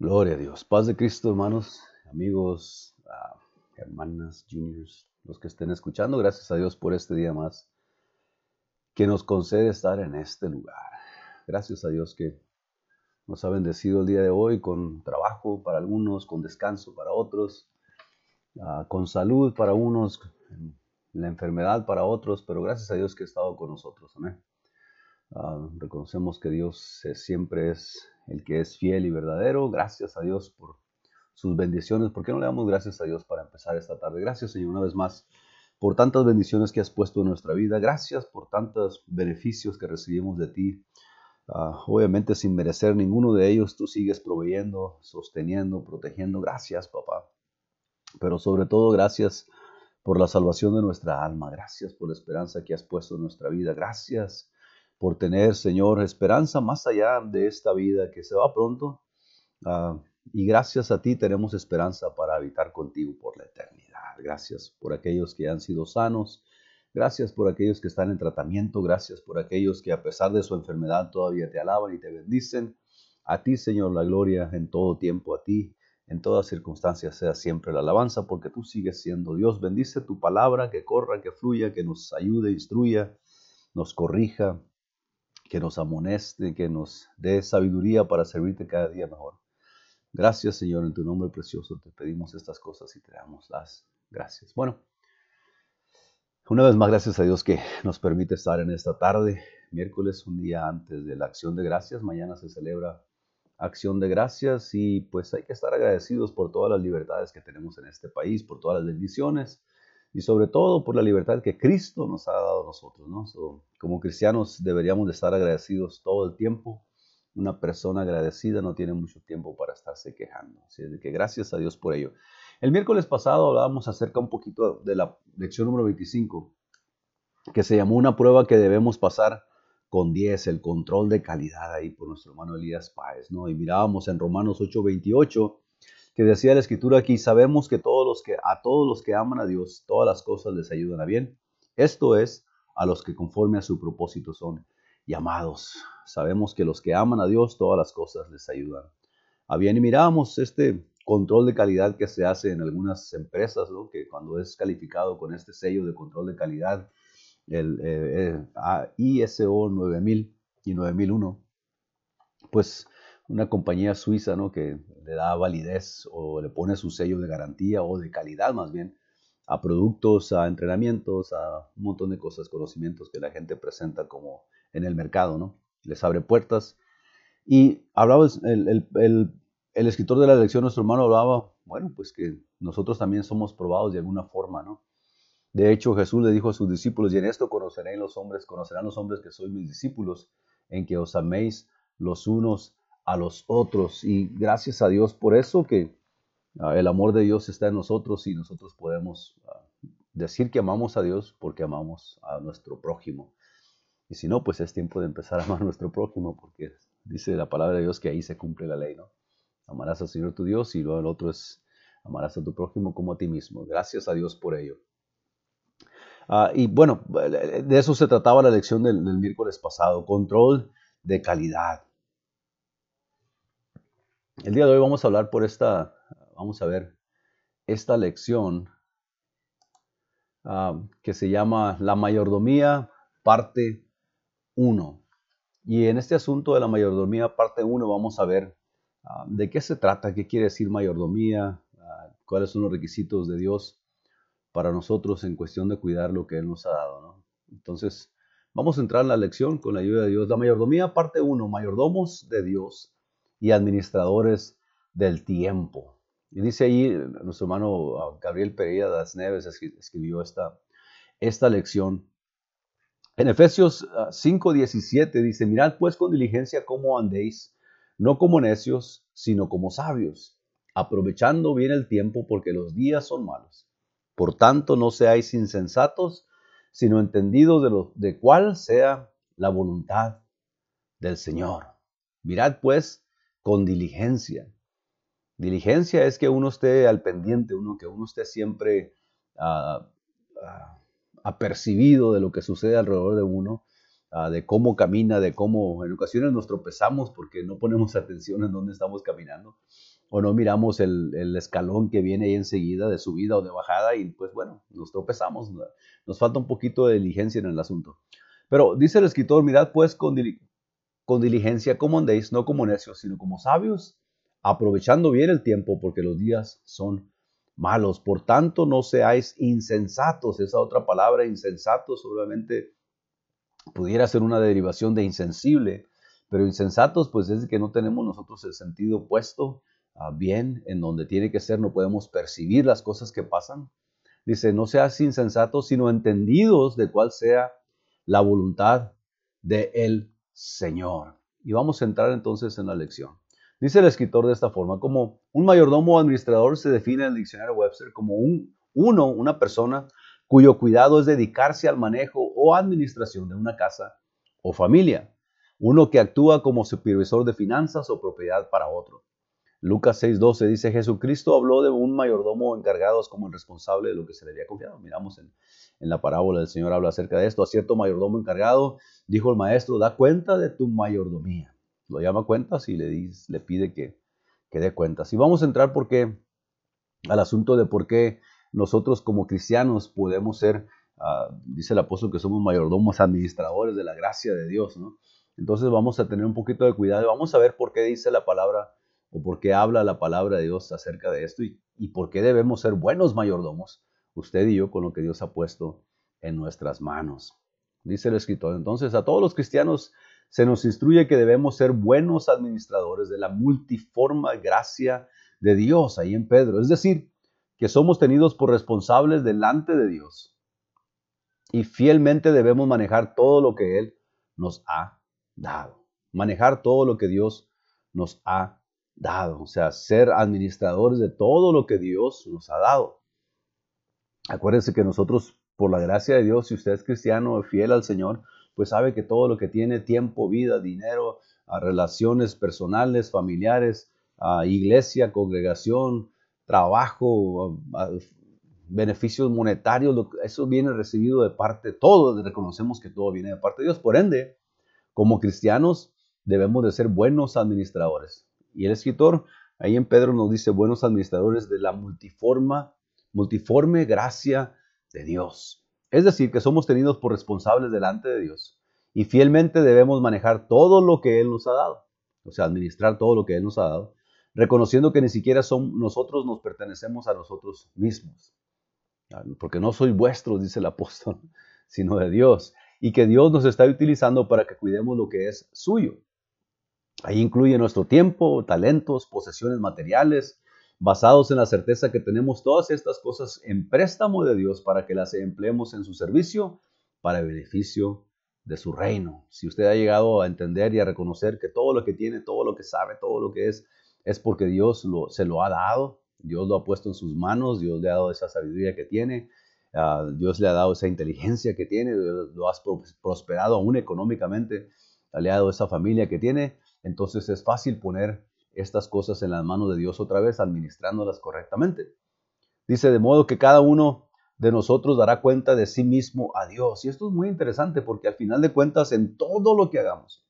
Gloria a Dios. Paz de Cristo, hermanos, amigos, ah, hermanas, juniors, los que estén escuchando. Gracias a Dios por este día más que nos concede estar en este lugar. Gracias a Dios que nos ha bendecido el día de hoy con trabajo para algunos, con descanso para otros, ah, con salud para unos, la enfermedad para otros, pero gracias a Dios que ha estado con nosotros. Amén. Ah, reconocemos que Dios siempre es el que es fiel y verdadero. Gracias a Dios por sus bendiciones. ¿Por qué no le damos gracias a Dios para empezar esta tarde? Gracias, Señor, una vez más por tantas bendiciones que has puesto en nuestra vida. Gracias por tantos beneficios que recibimos de ti. Ah, obviamente sin merecer ninguno de ellos, tú sigues proveyendo, sosteniendo, protegiendo. Gracias, papá. Pero sobre todo, gracias por la salvación de nuestra alma. Gracias por la esperanza que has puesto en nuestra vida. Gracias por tener, Señor, esperanza más allá de esta vida que se va pronto. Ah, y gracias a ti tenemos esperanza para habitar contigo por la eternidad. Gracias por aquellos que han sido sanos. Gracias por aquellos que están en tratamiento. Gracias por aquellos que a pesar de su enfermedad todavía te alaban y te bendicen. A ti, Señor, la gloria en todo tiempo. A ti, en todas circunstancias, sea siempre la alabanza, porque tú sigues siendo Dios. Bendice tu palabra, que corra, que fluya, que nos ayude, instruya, nos corrija, que nos amoneste, que nos dé sabiduría para servirte cada día mejor. Gracias, Señor, en tu nombre precioso te pedimos estas cosas y te damos las gracias. Bueno, una vez más, gracias a Dios que nos permite estar en esta tarde, miércoles, un día antes de la acción de gracias. Mañana se celebra acción de gracias y pues hay que estar agradecidos por todas las libertades que tenemos en este país, por todas las bendiciones y sobre todo por la libertad que Cristo nos ha dado a nosotros. ¿no? como cristianos deberíamos de estar agradecidos todo el tiempo. Una persona agradecida no tiene mucho tiempo para estarse quejando. Así que gracias a Dios por ello. El miércoles pasado hablábamos acerca un poquito de la lección número 25, que se llamó una prueba que debemos pasar con 10, el control de calidad ahí por nuestro hermano Elías Páez, ¿no? Y mirábamos en Romanos 8:28 que decía la escritura aquí, sabemos que a todos los que aman a Dios, todas las cosas les ayudan a bien. Esto es a los que conforme a su propósito son llamados. Sabemos que los que aman a Dios, todas las cosas les ayudan a bien. Y mirábamos este control de calidad que se hace en algunas empresas, que cuando es calificado con este sello de control de calidad, el eh, eh, ISO 9000 y 9001, pues una compañía suiza ¿no? que le da validez o le pone su sello de garantía o de calidad más bien a productos, a entrenamientos, a un montón de cosas, conocimientos que la gente presenta como en el mercado, ¿no? Les abre puertas. Y hablaba el, el, el, escritor de la lección, nuestro hermano, hablaba, bueno, pues que nosotros también somos probados de alguna forma, ¿no? De hecho, Jesús le dijo a sus discípulos, y en esto conocerán los hombres, conocerán los hombres que sois mis discípulos, en que os améis los unos a los otros. Y gracias a Dios por eso que ah, el amor de Dios está en nosotros y nosotros podemos ah, decir que amamos a Dios porque amamos a nuestro prójimo. Y si no, pues es tiempo de empezar a amar a nuestro prójimo porque dice la palabra de Dios que ahí se cumple la ley, ¿no? Amarás al Señor tu Dios y luego el otro es amarás a tu prójimo como a ti mismo. Gracias a Dios por ello. Ah, y bueno, de eso se trataba la lección del miércoles pasado, control de calidad. El día de hoy vamos a hablar por esta, vamos a ver esta lección ah, que se llama La mayordomía, parte 1. Y en este asunto de la mayordomía, parte 1, vamos a ver ah, de qué se trata, qué quiere decir mayordomía, ah, cuáles son los requisitos de Dios para nosotros en cuestión de cuidar lo que Él nos ha dado. Entonces, vamos a entrar en la lección con la ayuda de Dios. La mayordomía, parte 1, mayordomos de Dios y administradores del tiempo. Y dice ahí nuestro hermano ah, Gabriel Pereira das Neves escribió esta, esta lección. En Efesios 5:17 ah, dice, mirad pues con diligencia cómo andéis, no como necios, sino como sabios, aprovechando bien el tiempo porque los días son malos. Por tanto, no seáis insensatos, sino entendidos de, lo, de cuál sea la voluntad del Señor. Mirad pues con diligencia. Diligencia es que uno esté al pendiente, uno que uno esté siempre uh, apercibido de lo que sucede alrededor de uno, ah, de cómo camina, de cómo en ocasiones nos tropezamos porque no ponemos atención en dónde estamos caminando o no miramos el, escalón que viene ahí enseguida de subida o de bajada y pues bueno, nos tropezamos, nos falta un poquito de diligencia en el asunto. Pero dice el escritor, mirad pues con, con diligencia como andéis, no como necios, sino como sabios, aprovechando bien el tiempo porque los días son malos. Por tanto, no seáis insensatos. Esa otra palabra, insensatos, obviamente pudiera ser una derivación de insensible, pero insensatos pues es que no tenemos nosotros el sentido puesto bien en donde tiene que ser, no podemos percibir las cosas que pasan. Dice, no seas insensatos, sino entendidos de cuál sea la voluntad del el Señor. Y vamos a entrar entonces en la lección. Dice el escritor de esta forma, como un mayordomo o administrador se define en el diccionario Webster como un, uno, una persona cuyo cuidado es dedicarse al manejo o administración de una casa o familia. Uno que actúa como supervisor de finanzas o propiedad para otro. Lucas 6:12 dice, Jesucristo habló de un mayordomo encargado como el responsable de lo que se le había confiado. Miramos en, la parábola del Señor habla acerca de esto. A cierto mayordomo encargado, dijo el maestro, da cuenta de tu mayordomía. Lo llama cuentas y le, le pide que, que dé cuentas. Y vamos a entrar porque, al asunto de por qué nosotros como cristianos podemos ser, ah, dice el apóstol, que somos mayordomos administradores de la gracia de Dios. ¿no? Entonces vamos a tener un poquito de cuidado y vamos a ver por qué dice la palabra o por qué habla la palabra de Dios acerca de esto y, por qué debemos ser buenos mayordomos, usted y yo, con lo que Dios ha puesto en nuestras manos. Dice el escritor, entonces a todos los cristianos se nos instruye que debemos ser buenos administradores de la multiforme gracia de Dios, ahí en Pedro. Es decir, que somos tenidos por responsables delante de Dios y fielmente debemos manejar todo lo que Él nos ha dado. Manejar todo lo que Dios nos ha dado, o sea, ser administradores de todo lo que Dios nos ha dado. Acuérdense que nosotros, por la gracia de Dios, si usted es cristiano, fiel al Señor, pues sabe que todo lo que tiene tiempo, vida, dinero, relaciones personales, familiares, iglesia, congregación, trabajo, beneficios monetarios, eso viene recibido de parte de todos, reconocemos que todo viene de parte de Dios. Por ende, como cristianos debemos de ser buenos administradores. Y el escritor ahí en Pedro nos dice buenos administradores de la multiforma, multiforme gracia de Dios. Es decir, que somos tenidos por responsables delante de Dios y fielmente debemos manejar todo lo que Él nos ha dado, o sea, administrar todo lo que Él nos ha dado, reconociendo que ni siquiera son, nosotros nos pertenecemos a nosotros mismos, porque no soy vuestro, dice el apóstol, sino de Dios, y que Dios nos está utilizando para que cuidemos lo que es suyo. Ahí incluye nuestro tiempo, talentos, posesiones materiales, basados en la certeza que tenemos todas estas cosas en préstamo de Dios para que las empleemos en su servicio para el beneficio de su reino. Si usted ha llegado a entender y a reconocer que todo lo que tiene, todo lo que sabe, todo lo que es, es porque Dios se lo ha dado, Dios lo ha puesto en sus manos, Dios le ha dado esa sabiduría que tiene, ah, Dios le ha dado esa inteligencia que tiene, lo has prosperado aún económicamente, le ha dado esa familia que tiene, entonces es fácil poner estas cosas en las manos de Dios otra vez, administrándolas correctamente. Dice, de modo que cada uno de nosotros dará cuenta de sí mismo a Dios. Y esto es muy interesante porque al final de cuentas en todo lo que hagamos,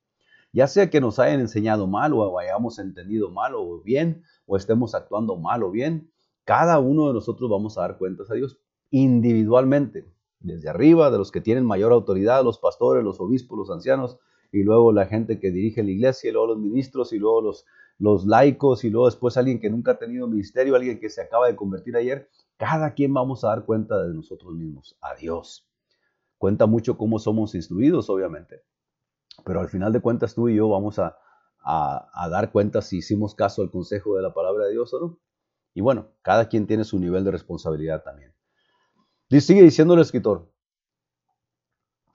ya sea que nos hayan enseñado mal o hayamos entendido mal o bien, o estemos actuando mal o bien, cada uno de nosotros vamos a dar cuentas a Dios individualmente, desde arriba, de los que tienen mayor autoridad, los pastores, los obispos, los ancianos, y luego la gente que dirige la iglesia, y luego los ministros, y luego los, los laicos, y luego después alguien que nunca ha tenido ministerio, alguien que se acaba de convertir ayer. Cada quien vamos a dar cuenta de nosotros mismos, a Dios. Cuenta mucho cómo somos instruidos, obviamente. Pero al final de cuentas tú y yo vamos a, a, dar cuenta si hicimos caso al consejo de la palabra de Dios o no. Y bueno, cada quien tiene su nivel de responsabilidad también. Sigue diciendo el escritor,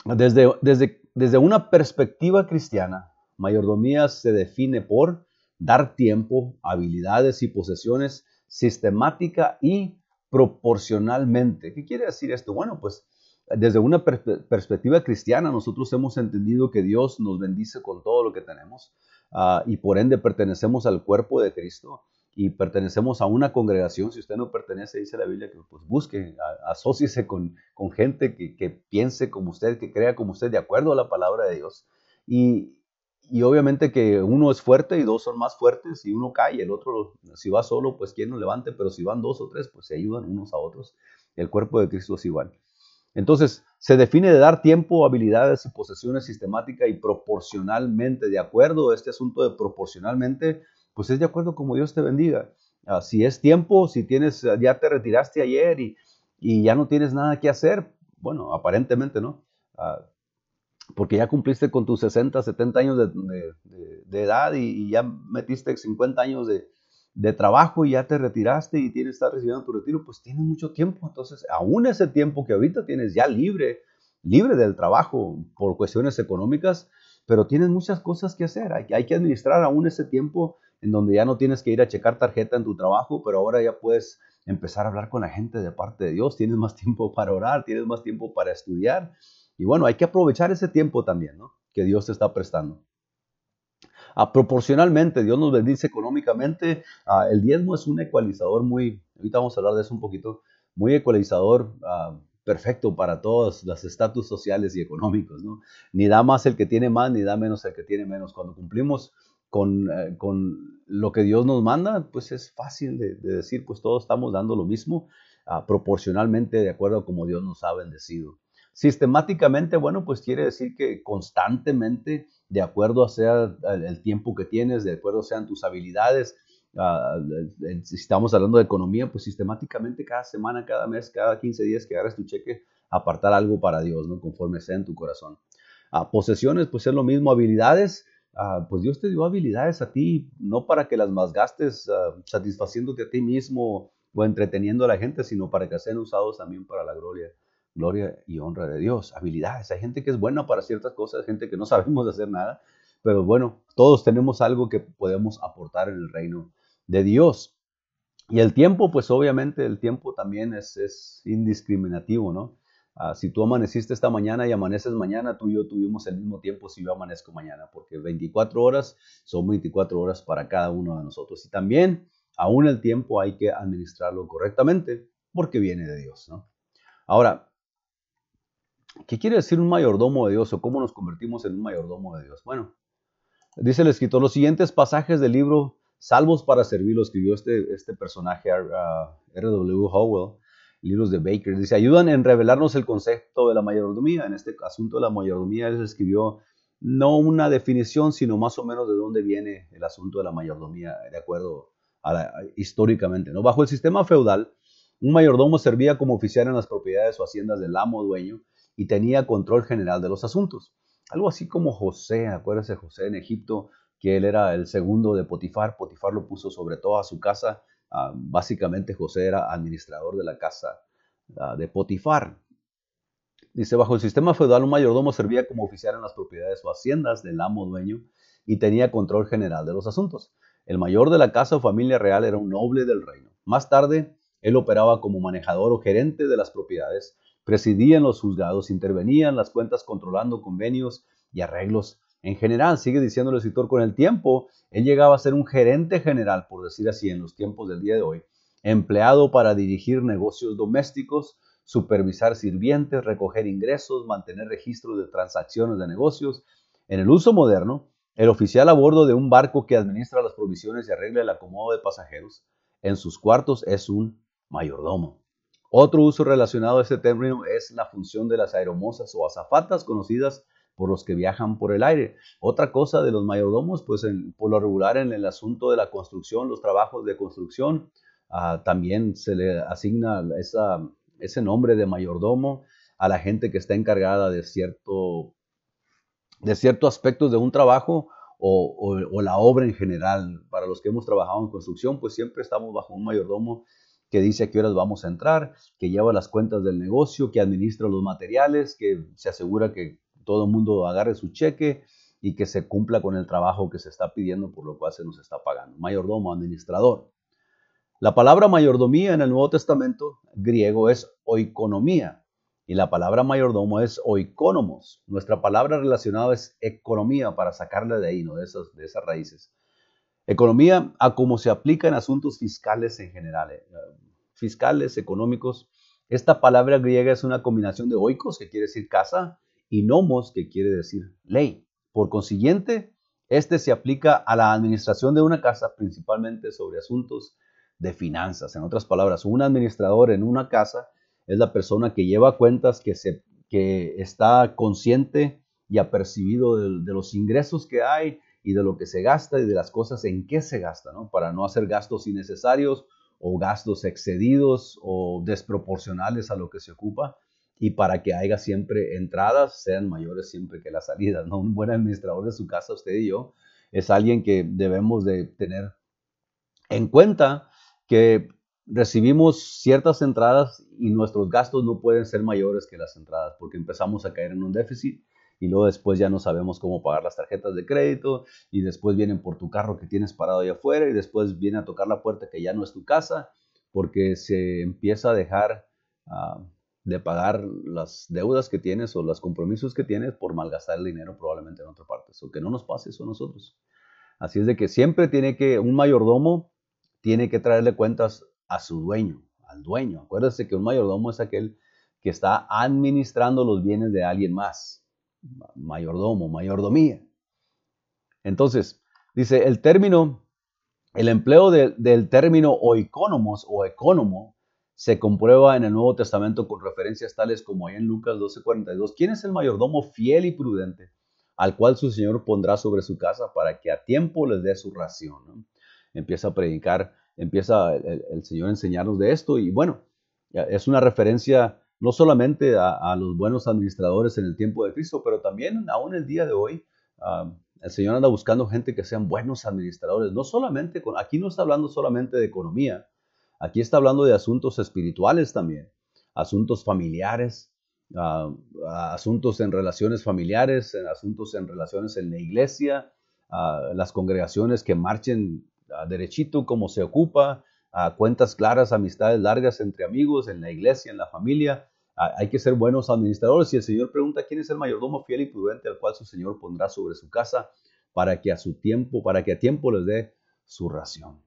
desde, desde desde una perspectiva cristiana, mayordomía se define por dar tiempo, habilidades y posesiones sistemática y proporcionalmente. ¿Qué quiere decir esto? Bueno, pues desde una perspectiva cristiana nosotros hemos entendido que Dios nos bendice con todo lo que tenemos ah, y por ende pertenecemos al cuerpo de Cristo y pertenecemos a una congregación, si usted no pertenece, dice la Biblia, que pues busque, asóciese con, con gente que, que, piense como usted, que crea como usted, de acuerdo a la palabra de Dios. Y, y obviamente que uno es fuerte y dos son más fuertes y uno cae, el otro, si va solo, pues quien lo levante, pero si van dos o tres, pues se ayudan unos a otros. El cuerpo de Cristo es igual. Entonces, se define de dar tiempo, habilidades y posesiones sistemática y proporcionalmente. De acuerdo a este asunto de proporcionalmente, pues es de acuerdo como Dios te bendiga. Ah, si es tiempo, si tienes, ya te retiraste ayer y, y, ya no tienes nada que hacer, bueno, aparentemente no. Ah, porque ya cumpliste con tus 60, 70 años de, edad y, ya metiste 50 años de, trabajo y ya te retiraste y tienes, estar recibiendo tu retiro, pues tienes mucho tiempo. Entonces, aún ese tiempo que ahorita tienes ya libre, libre del trabajo por cuestiones económicas, pero tienes muchas cosas que hacer. Hay, hay que administrar aún ese tiempo en donde ya no tienes que ir a checar tarjeta en tu trabajo, pero ahora ya puedes empezar a hablar con la gente de parte de Dios, tienes más tiempo para orar, tienes más tiempo para estudiar y bueno, hay que aprovechar ese tiempo también, ¿no? Que Dios te está prestando. Ah, proporcionalmente, Dios nos bendice económicamente. Ah, el diezmo es un ecualizador muy, ahorita vamos a hablar de eso un poquito, muy ecualizador, ah, perfecto para todos los estatus sociales y económicos, ¿no? Ni da más el que tiene más, ni da menos el que tiene menos. Cuando cumplimos con, eh, con lo que Dios nos manda, pues es fácil de, de decir, pues todos estamos dando lo mismo, proporcionalmente de acuerdo a como Dios nos ha bendecido. Sistemáticamente, bueno, pues quiere decir que constantemente, de acuerdo a sea el tiempo que tienes, de acuerdo sean tus habilidades, ah, si estamos hablando de economía, pues sistemáticamente cada semana, cada mes, cada 15 días que agarres tu cheque, apartar algo para Dios, ¿no? Conforme sea en tu corazón. Ah, posesiones, pues es lo mismo, habilidades, ah, pues Dios te dio habilidades a ti, no para que las más gastes satisfaciéndote a ti mismo o entreteniendo a la gente, sino para que sean usados también para la gloria gloria y honra de Dios, habilidades. Hay gente que es buena para ciertas cosas, gente que no sabemos hacer nada, pero bueno, todos tenemos algo que podemos aportar en el reino de Dios. Y el tiempo, pues obviamente el tiempo también es, es indiscriminativo, ¿no? Ah, si tú amaneciste esta mañana y amaneces mañana, tú y yo tuvimos el mismo tiempo si yo amanezco mañana, porque 24 horas son 24 horas para cada uno de nosotros. Y también, aún el tiempo hay que administrarlo correctamente, porque viene de Dios, ¿no? Ahora, ¿Qué quiere decir un mayordomo de Dios o cómo nos convertimos en un mayordomo de Dios? Bueno, dice el escritor, los siguientes pasajes del libro Salvos para Servir, lo escribió este, este personaje, R.W. Howell, libros de Baker, dice, ayudan en revelarnos el concepto de la mayordomía. En este asunto de la mayordomía, él escribió no una definición, sino más o menos de dónde viene el asunto de la mayordomía, de acuerdo a la, históricamente. ¿no? Bajo el sistema feudal, un mayordomo servía como oficial en las propiedades o haciendas del amo dueño y tenía control general de los asuntos. Algo así como José, acuérdense José en Egipto, que él era el segundo de Potifar, Potifar lo puso sobre toda su casa, ah, básicamente José era administrador de la casa ah, de Potifar. Dice, bajo el sistema feudal un mayordomo servía como oficial en las propiedades o haciendas del amo dueño y tenía control general de los asuntos. El mayor de la casa o familia real era un noble del reino. Más tarde, él operaba como manejador o gerente de las propiedades presidían los juzgados, intervenían las cuentas controlando convenios y arreglos. En general, sigue diciendo el escritor, con el tiempo, él llegaba a ser un gerente general, por decir así, en los tiempos del día de hoy, empleado para dirigir negocios domésticos, supervisar sirvientes, recoger ingresos, mantener registros de transacciones de negocios. En el uso moderno, el oficial a bordo de un barco que administra las provisiones y arregla el acomodo de pasajeros en sus cuartos es un mayordomo. Otro uso relacionado a este término es la función de las aeromosas o azafatas conocidas por los que viajan por el aire. Otra cosa de los mayordomos, pues por lo regular en el asunto de la construcción, los trabajos de construcción, ah, también se le asigna ese nombre de mayordomo a la gente que está encargada de cierto de ciertos aspectos de un trabajo o, o, la obra en general. Para los que hemos trabajado en construcción, pues siempre estamos bajo un mayordomo que dice a qué horas vamos a entrar, que lleva las cuentas del negocio, que administra los materiales, que se asegura que todo el mundo agarre su cheque y que se cumpla con el trabajo que se está pidiendo, por lo cual se nos está pagando. Mayordomo, administrador. La palabra mayordomía en el Nuevo Testamento griego es oikonomía y la palabra mayordomo es oikonomos. Nuestra palabra relacionada es economía para sacarle de ahí, ¿no? de, esas, de esas raíces. Economía a cómo se aplica en asuntos fiscales en general, eh, fiscales, económicos. Esta palabra griega es una combinación de oikos, que quiere decir casa, y nomos, que quiere decir ley. Por consiguiente, este se aplica a la administración de una casa, principalmente sobre asuntos de finanzas. En otras palabras, un administrador en una casa es la persona que lleva cuentas, que, se, que está consciente y apercibido de, los ingresos que hay y de lo que se gasta y de las cosas en qué se gasta, ¿no? Para no hacer gastos innecesarios o gastos excedidos o desproporcionales a lo que se ocupa y para que haya siempre entradas sean mayores siempre que las salidas. ¿no? Un buen administrador de su casa, usted y yo, es alguien que debemos de tener en cuenta que recibimos ciertas entradas y nuestros gastos no pueden ser mayores que las entradas porque empezamos a caer en un déficit y luego después ya no sabemos cómo pagar las tarjetas de crédito y después vienen por tu carro que tienes parado allá afuera y después viene a tocar la puerta que ya no es tu casa porque se empieza a dejar uh, de pagar las deudas que tienes o los compromisos que tienes por malgastar el dinero probablemente en otra parte. O que no nos pase eso a nosotros. Así es de que siempre tiene que, un mayordomo tiene que traerle cuentas a su dueño, al dueño. Acuérdese que un mayordomo es aquel que está administrando los bienes de alguien más. Mayordomo, mayordomía. Entonces, dice, el término, el empleo del término oikonomos o economo se comprueba en el Nuevo Testamento con referencias tales como ahí en Lucas 12:42. ¿Quién es el mayordomo fiel y prudente al cual su Señor pondrá sobre su casa para que a tiempo les dé su ración? Empieza a predicar, empieza el, Señor a enseñarnos de esto y bueno, es una referencia no solamente a, los buenos administradores en el tiempo de Cristo, pero también aún el día de hoy. Ah, el Señor anda buscando gente que sean buenos administradores, no solamente con, aquí no está hablando solamente de economía, Aquí está hablando de asuntos espirituales también, asuntos familiares, ah, asuntos en relaciones familiares, asuntos en relaciones en la iglesia, uh, las congregaciones que marchen derechito como se ocupa, cuentas claras, amistades largas entre amigos, en la iglesia, en la familia. hay que ser buenos administradores. Y el Señor pregunta quién es el mayordomo fiel y prudente al cual su Señor pondrá sobre su casa para que a su tiempo, para que a tiempo les dé su ración.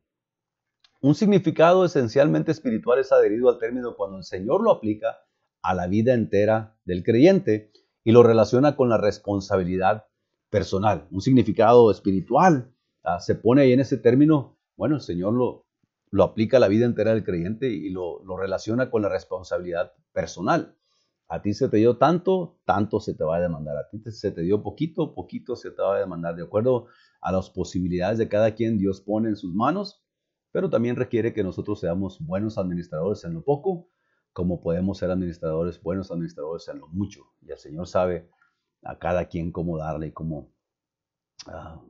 Un significado esencialmente espiritual es adherido al término cuando el Señor lo aplica a la vida entera del creyente y lo relaciona con la responsabilidad personal. Un significado espiritual ah, se pone ahí en ese término. Bueno, el Señor lo, lo aplica a la vida entera del creyente y lo, lo relaciona con la responsabilidad personal. A ti se te dio tanto, tanto se te va a demandar. A ti se te dio poquito, poquito se te va a demandar. De acuerdo a las posibilidades de cada quien, Dios pone en sus manos pero también requiere que nosotros seamos buenos administradores en lo poco, como podemos ser administradores, buenos administradores en lo mucho. Y el Señor sabe a cada quien cómo darle y cómo, ah,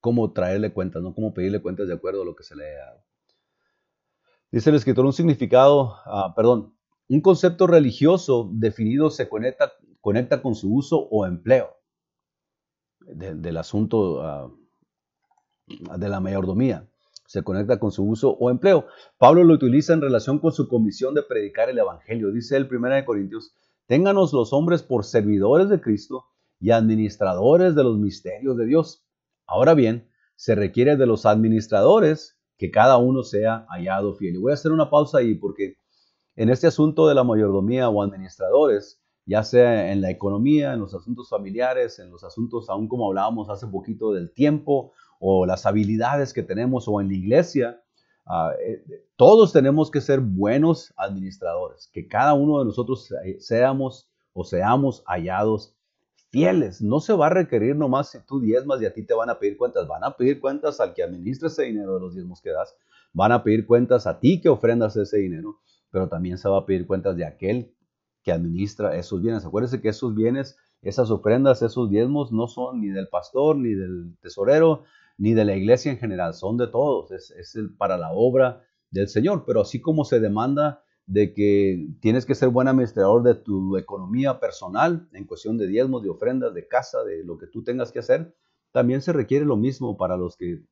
cómo traerle cuentas, ¿no? cómo pedirle cuentas de acuerdo a lo que se le ha dado. Dice el escritor, un significado, ah, perdón, un concepto religioso definido se conecta, conecta con su uso o empleo del asunto ah, de la mayordomía se conecta con su uso o empleo. Pablo lo utiliza en relación con su comisión de predicar el Evangelio. Dice el 1 de Corintios, ténganos los hombres por servidores de Cristo y administradores de los misterios de Dios. Ahora bien, se requiere de los administradores que cada uno sea hallado fiel. Y voy a hacer una pausa ahí porque en este asunto de la mayordomía o administradores, ya sea en la economía, en los asuntos familiares, en los asuntos, aún como hablábamos hace poquito del tiempo o las habilidades que tenemos o en la iglesia, ah, eh, todos tenemos que ser buenos administradores, que cada uno de nosotros seamos o seamos hallados fieles. No se va a requerir nomás si tú diezmas y a ti te van a pedir cuentas. Van a pedir cuentas al que administra ese dinero de los diezmos que das. Van a pedir cuentas a ti que ofrendas ese dinero, pero también se va a pedir cuentas de aquel que administra esos bienes. Acuérdense que esos bienes, esas ofrendas, esos diezmos no son ni del pastor, ni del tesorero, ni de la iglesia en general, son de todos, es, para la obra del Señor, pero así como se demanda de que tienes que ser buen administrador de tu economía personal en cuestión de diezmos, de ofrendas, de casa, de lo que tú tengas que hacer, también se requiere lo mismo para los que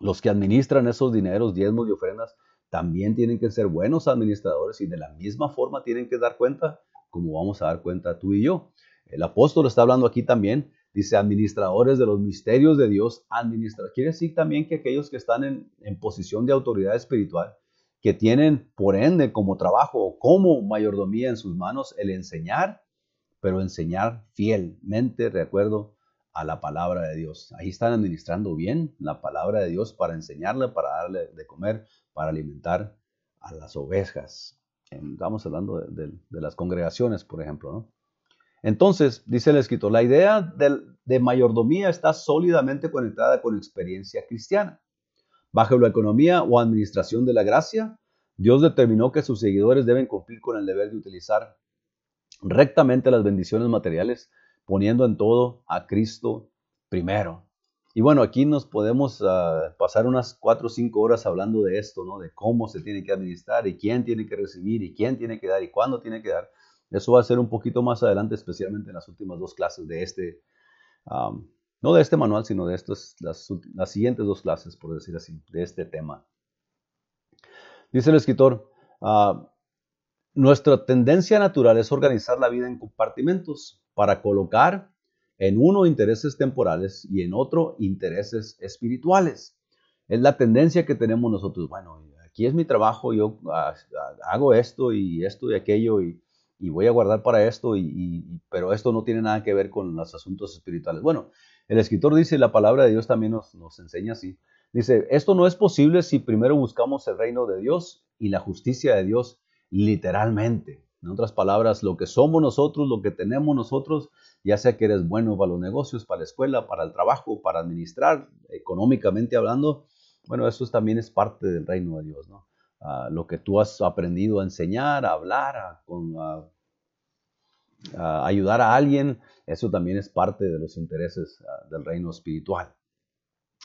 los que administran esos dineros, diezmos y ofrendas, también tienen que ser buenos administradores y de la misma forma tienen que dar cuenta como vamos a dar cuenta tú y yo. El apóstol está hablando aquí también Dice administradores de los misterios de Dios, administra. Quiere decir también que aquellos que están en, en posición de autoridad espiritual, que tienen por ende como trabajo o como mayordomía en sus manos el enseñar, pero enseñar fielmente de acuerdo a la palabra de Dios. Ahí están administrando bien la palabra de Dios para enseñarle, para darle de comer, para alimentar a las ovejas. Estamos hablando de, las congregaciones, por ejemplo. ¿no? Entonces, dice el escritor, la idea de, mayordomía está sólidamente conectada con experiencia cristiana. Bajo la economía o administración de la gracia, Dios determinó que sus seguidores deben cumplir con el deber de utilizar rectamente las bendiciones materiales poniendo en todo a Cristo primero. Y bueno, aquí nos podemos ah, pasar unas cuatro o cinco horas hablando de esto, ¿no? De cómo se tiene que administrar y quién tiene que recibir y quién tiene que dar y cuándo tiene que dar. Eso va a ser un poquito más adelante, especialmente en las últimas dos clases de este, no de este manual, sino de estas, las, siguientes dos clases, por decir así, de este tema. Dice el escritor, ah, nuestra tendencia natural es organizar la vida en compartimentos para colocar en uno intereses temporales y en otro intereses espirituales. Es la tendencia que tenemos nosotros. Bueno, aquí es mi trabajo, yo hago esto y esto y aquello y, voy a guardar para esto, y, pero esto no tiene nada que ver con los asuntos espirituales. Bueno, el escritor dice, la palabra de Dios también nos, nos enseña así. Dice, esto no es posible si primero buscamos el reino de Dios y la justicia de Dios literalmente. En otras palabras, lo que somos nosotros, lo que tenemos nosotros, ya sea que eres bueno para los negocios, para la escuela, para el trabajo, para administrar, económicamente hablando, bueno, eso también es parte del reino de Dios, ¿no? Lo que tú has aprendido a enseñar, a hablar, a, ayudar a alguien, eso también es parte de los intereses ah, del reino espiritual.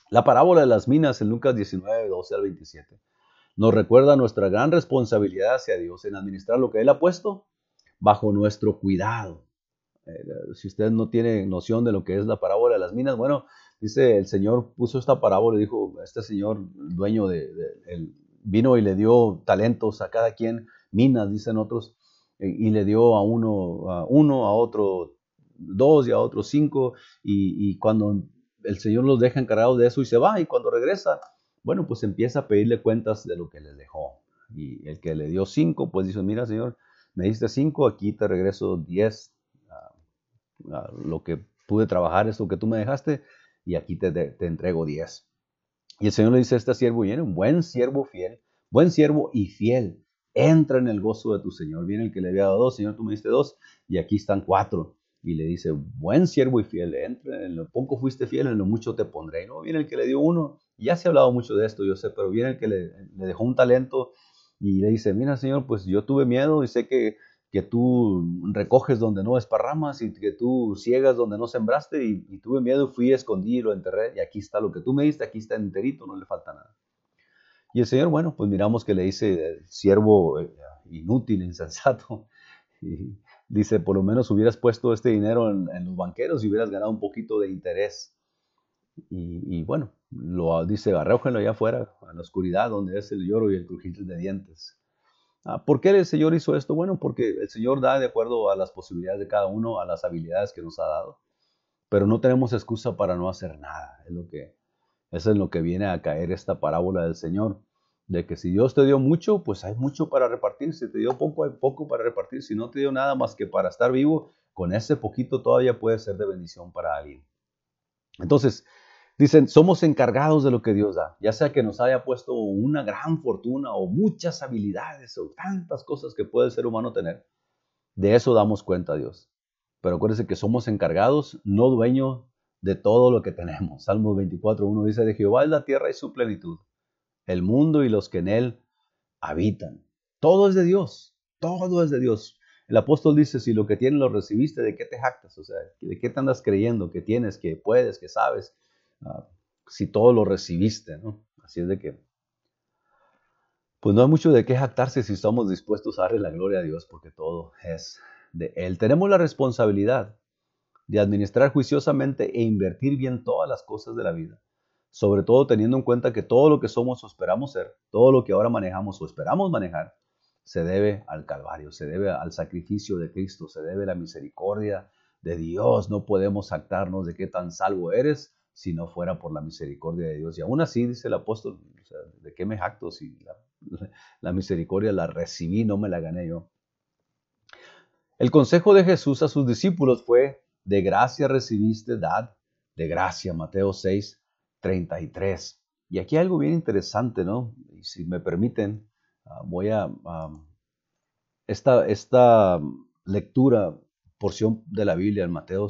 La parábola de las minas en Lucas 19, 12 al 27 nos recuerda nuestra gran responsabilidad hacia Dios en administrar lo que Él ha puesto bajo nuestro cuidado. Eh, si usted no tiene noción de lo que es la parábola de las minas, bueno, dice el Señor puso esta parábola y dijo, este Señor, dueño de, vino y le dio talentos a cada quien, minas, dicen otros, y, le dio a uno, a uno, a otro dos y a otro cinco, y, y cuando el Señor los deja encargados de eso y se va, y cuando regresa, bueno, pues empieza a pedirle cuentas de lo que les dejó. Y el que le dio cinco, pues dice, mira Señor, me diste cinco, aquí te regreso diez, lo que pude trabajar es lo que tú me dejaste, y aquí te, te entrego diez. Y el Señor le dice a este siervo, viene un buen siervo fiel, buen siervo y fiel, entra en el gozo de tu Señor. Viene el que le había dado dos, Señor, tú me diste dos, y aquí están cuatro y le dice, buen siervo y fiel, entra, en lo poco fuiste fiel, en lo mucho te pondré. no viene el que le dio uno, ya se ha hablado mucho de esto, yo sé, pero viene el que le, dejó un talento y le dice, mira Señor, pues yo tuve miedo y sé que, que tú recoges donde no esparramas y que tú ciegas donde no sembraste y, tuve miedo, fui, escondí y lo enterré y aquí está lo que tú me diste, aquí está enterito, no le falta nada. Y el Señor, bueno, pues miramos que le dice, siervo eh, inútil, insensato, y, dice, por lo menos hubieras puesto este dinero en, los banqueros y hubieras ganado un poquito de interés. Y, bueno, lo dice, arrójenlo allá afuera, a la oscuridad, donde es el lloro y el crujir de dientes. Ah, ¿Por qué el Señor hizo esto? Bueno, porque el Señor da de acuerdo a las posibilidades de cada uno, a las habilidades que nos ha dado. Pero no tenemos excusa para no hacer nada. Es lo que, eso es lo que viene a caer esta parábola del Señor de que si Dios te dio mucho, pues hay mucho para repartir. Si te dio poco, hay poco para repartir. Si no te dio nada más que para estar vivo, con ese poquito todavía puede ser de bendición para alguien. Entonces, dicen, somos encargados de lo que Dios da, ya sea que nos haya puesto una gran fortuna o muchas habilidades o tantas cosas que puede el ser humano tener. De eso damos cuenta a Dios. Pero acuérdense que somos encargados, no dueños de todo lo que tenemos. Salmos 24.1 dice, de Jehová es la tierra y su plenitud el mundo y los que en él habitan. Todo es de Dios, todo es de Dios. El apóstol dice, si lo que tienes lo recibiste, ¿de qué te jactas? O sea, ¿de qué te andas creyendo que tienes, que puedes, que sabes? Ah, si todo lo recibiste, ¿no? Así es de que, pues no hay mucho de qué jactarse si estamos dispuestos a darle la gloria a Dios, porque todo es de Él. Tenemos la responsabilidad de administrar juiciosamente e invertir bien todas las cosas de la vida sobre todo teniendo en cuenta que todo lo que somos o esperamos ser, todo lo que ahora manejamos o esperamos manejar, se debe al Calvario, se debe al sacrificio de Cristo, se debe a la misericordia de Dios. No podemos actarnos de qué tan salvo eres si no fuera por la misericordia de Dios. Y aún así, dice el apóstol, ¿de qué me jacto si la misericordia la recibí, no me la gané yo? El consejo de Jesús a sus discípulos fue, de gracia recibiste, dad de gracia, Mateo 6, 33. Y aquí hay algo bien interesante, ¿no? Y si me permiten, ah, voy a... esta, esta lectura, porción de la Biblia en Mateo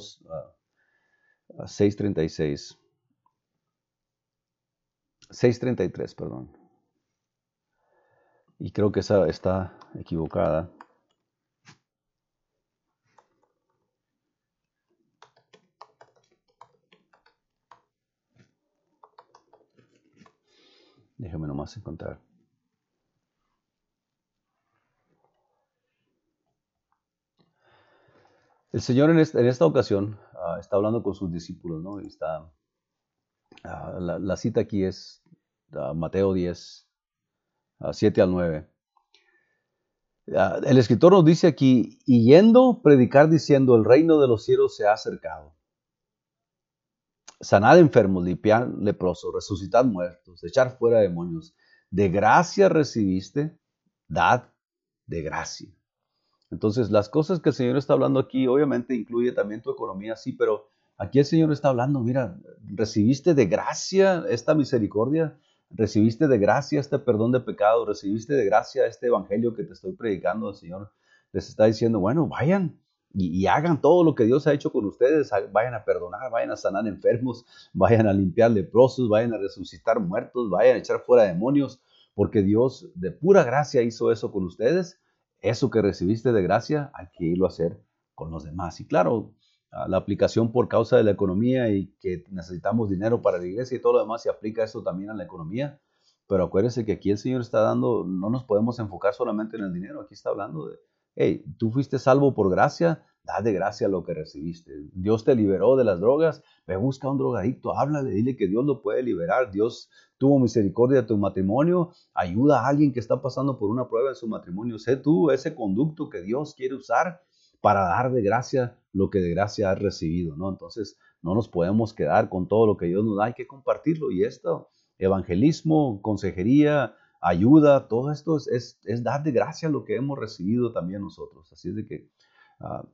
6.36. 6.33, perdón. Y creo que esa está equivocada. Déjame nomás encontrar. El Señor en esta, ocasión ah, está hablando con sus discípulos, ¿no? Está, ah, la, cita aquí es ah, Mateo 10, 7 al 9. el escritor nos dice aquí, y yendo predicar diciendo, el reino de los cielos se ha acercado sanad enfermos, limpiar leprosos, resucitad muertos, echar fuera demonios. De gracia recibiste, dad de gracia. Entonces, las cosas que el Señor está hablando aquí, obviamente incluye también tu economía, sí, pero aquí el Señor está hablando, mira, recibiste de gracia esta misericordia, recibiste de gracia este perdón de pecado, recibiste de gracia este evangelio que te estoy predicando, el Señor les está diciendo, bueno, vayan, y, hagan todo lo que Dios ha hecho con ustedes. Vayan a perdonar, vayan a sanar enfermos, vayan a limpiar leprosos, vayan a resucitar muertos, vayan a echar fuera demonios, porque Dios de pura gracia hizo eso con ustedes. Eso que recibiste de gracia, hay que irlo a hacer con los demás. Y claro, la aplicación por causa de la economía y que necesitamos dinero para la iglesia y todo lo demás se aplica eso también a la economía. Pero acuérdense que aquí el Señor está dando, no nos podemos enfocar solamente en el dinero, aquí está hablando de, hey, tú fuiste salvo por gracia, da de gracia lo que recibiste. Dios te liberó de las drogas, ve busca a un drogadicto, háblale, dile que Dios lo puede liberar. Dios tuvo misericordia de tu matrimonio, ayuda a alguien que está pasando por una prueba en su matrimonio. Sé tú ese conducto que Dios quiere usar para dar de gracia lo que de gracia has recibido, ¿no? Entonces, no nos podemos quedar con todo lo que Dios nos da, hay que compartirlo. Y esto, evangelismo, consejería, ayuda, todo esto es, es, dar de gracia lo que hemos recibido también nosotros. Así es de que, ah,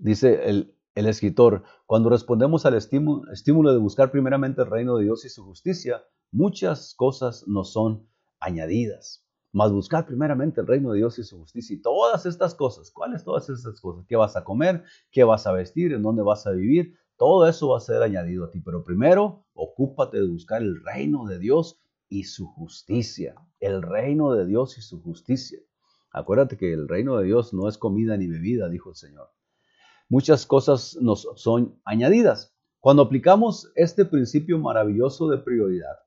dice el, el, escritor, cuando respondemos al estímulo, de buscar primeramente el reino de Dios y su justicia, muchas cosas nos son añadidas. Mas buscar primeramente el reino de Dios y su justicia y todas estas cosas. ¿Cuáles todas estas cosas? ¿Qué vas a comer? ¿Qué vas a vestir? ¿En dónde vas a vivir? Todo eso va a ser añadido a ti. Pero primero, ocúpate de buscar el reino de Dios y su justicia. El reino de Dios y su justicia. Acuérdate que el reino de Dios no es comida ni bebida, dijo el Señor. Muchas cosas nos son añadidas. Cuando aplicamos este principio maravilloso de prioridad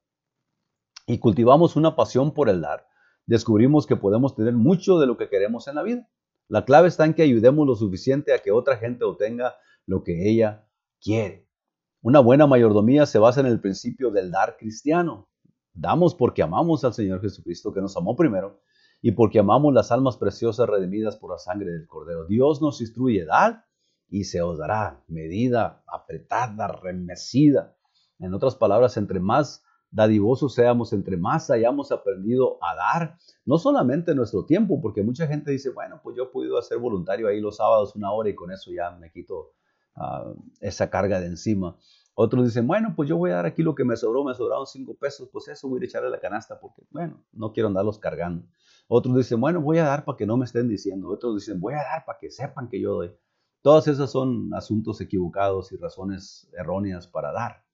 y cultivamos una pasión por el dar, descubrimos que podemos tener mucho de lo que queremos en la vida. La clave está en que ayudemos lo suficiente a que otra gente obtenga lo que ella quiere. Una buena mayordomía se basa en el principio del dar cristiano. Damos porque amamos al Señor Jesucristo, que nos amó primero, y porque amamos las almas preciosas redimidas por la sangre del Cordero. Dios nos instruye, dar y se os dará, medida, apretada, remecida. En otras palabras, entre más dadivosos seamos, entre más hayamos aprendido a dar, no solamente nuestro tiempo, porque mucha gente dice, bueno, pues yo he podido hacer voluntario ahí los sábados una hora y con eso ya me quito ah, esa carga de encima. Otros dicen, bueno, pues yo voy a dar aquí lo que me sobró, me sobraron cinco pesos, pues eso voy a echarle la canasta porque, bueno, no quiero andarlos cargando. Otros dicen, bueno, voy a dar para que no me estén diciendo. Otros dicen, voy a dar para que sepan que yo doy. Todas esas son asuntos equivocados y razones erróneas para dar.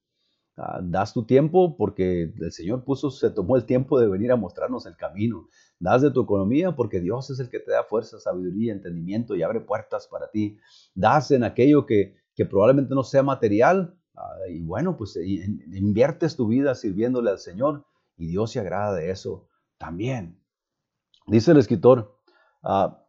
Ah, das tu tiempo porque el Señor puso, se tomó el tiempo de venir a mostrarnos el camino. Das de tu economía porque Dios es el que te da fuerza, sabiduría, entendimiento y abre puertas para ti. Das en aquello que, probablemente no sea material, Ah, y bueno, pues inviertes tu vida sirviéndole al Señor y Dios se agrada de eso también. Dice el escritor, ah,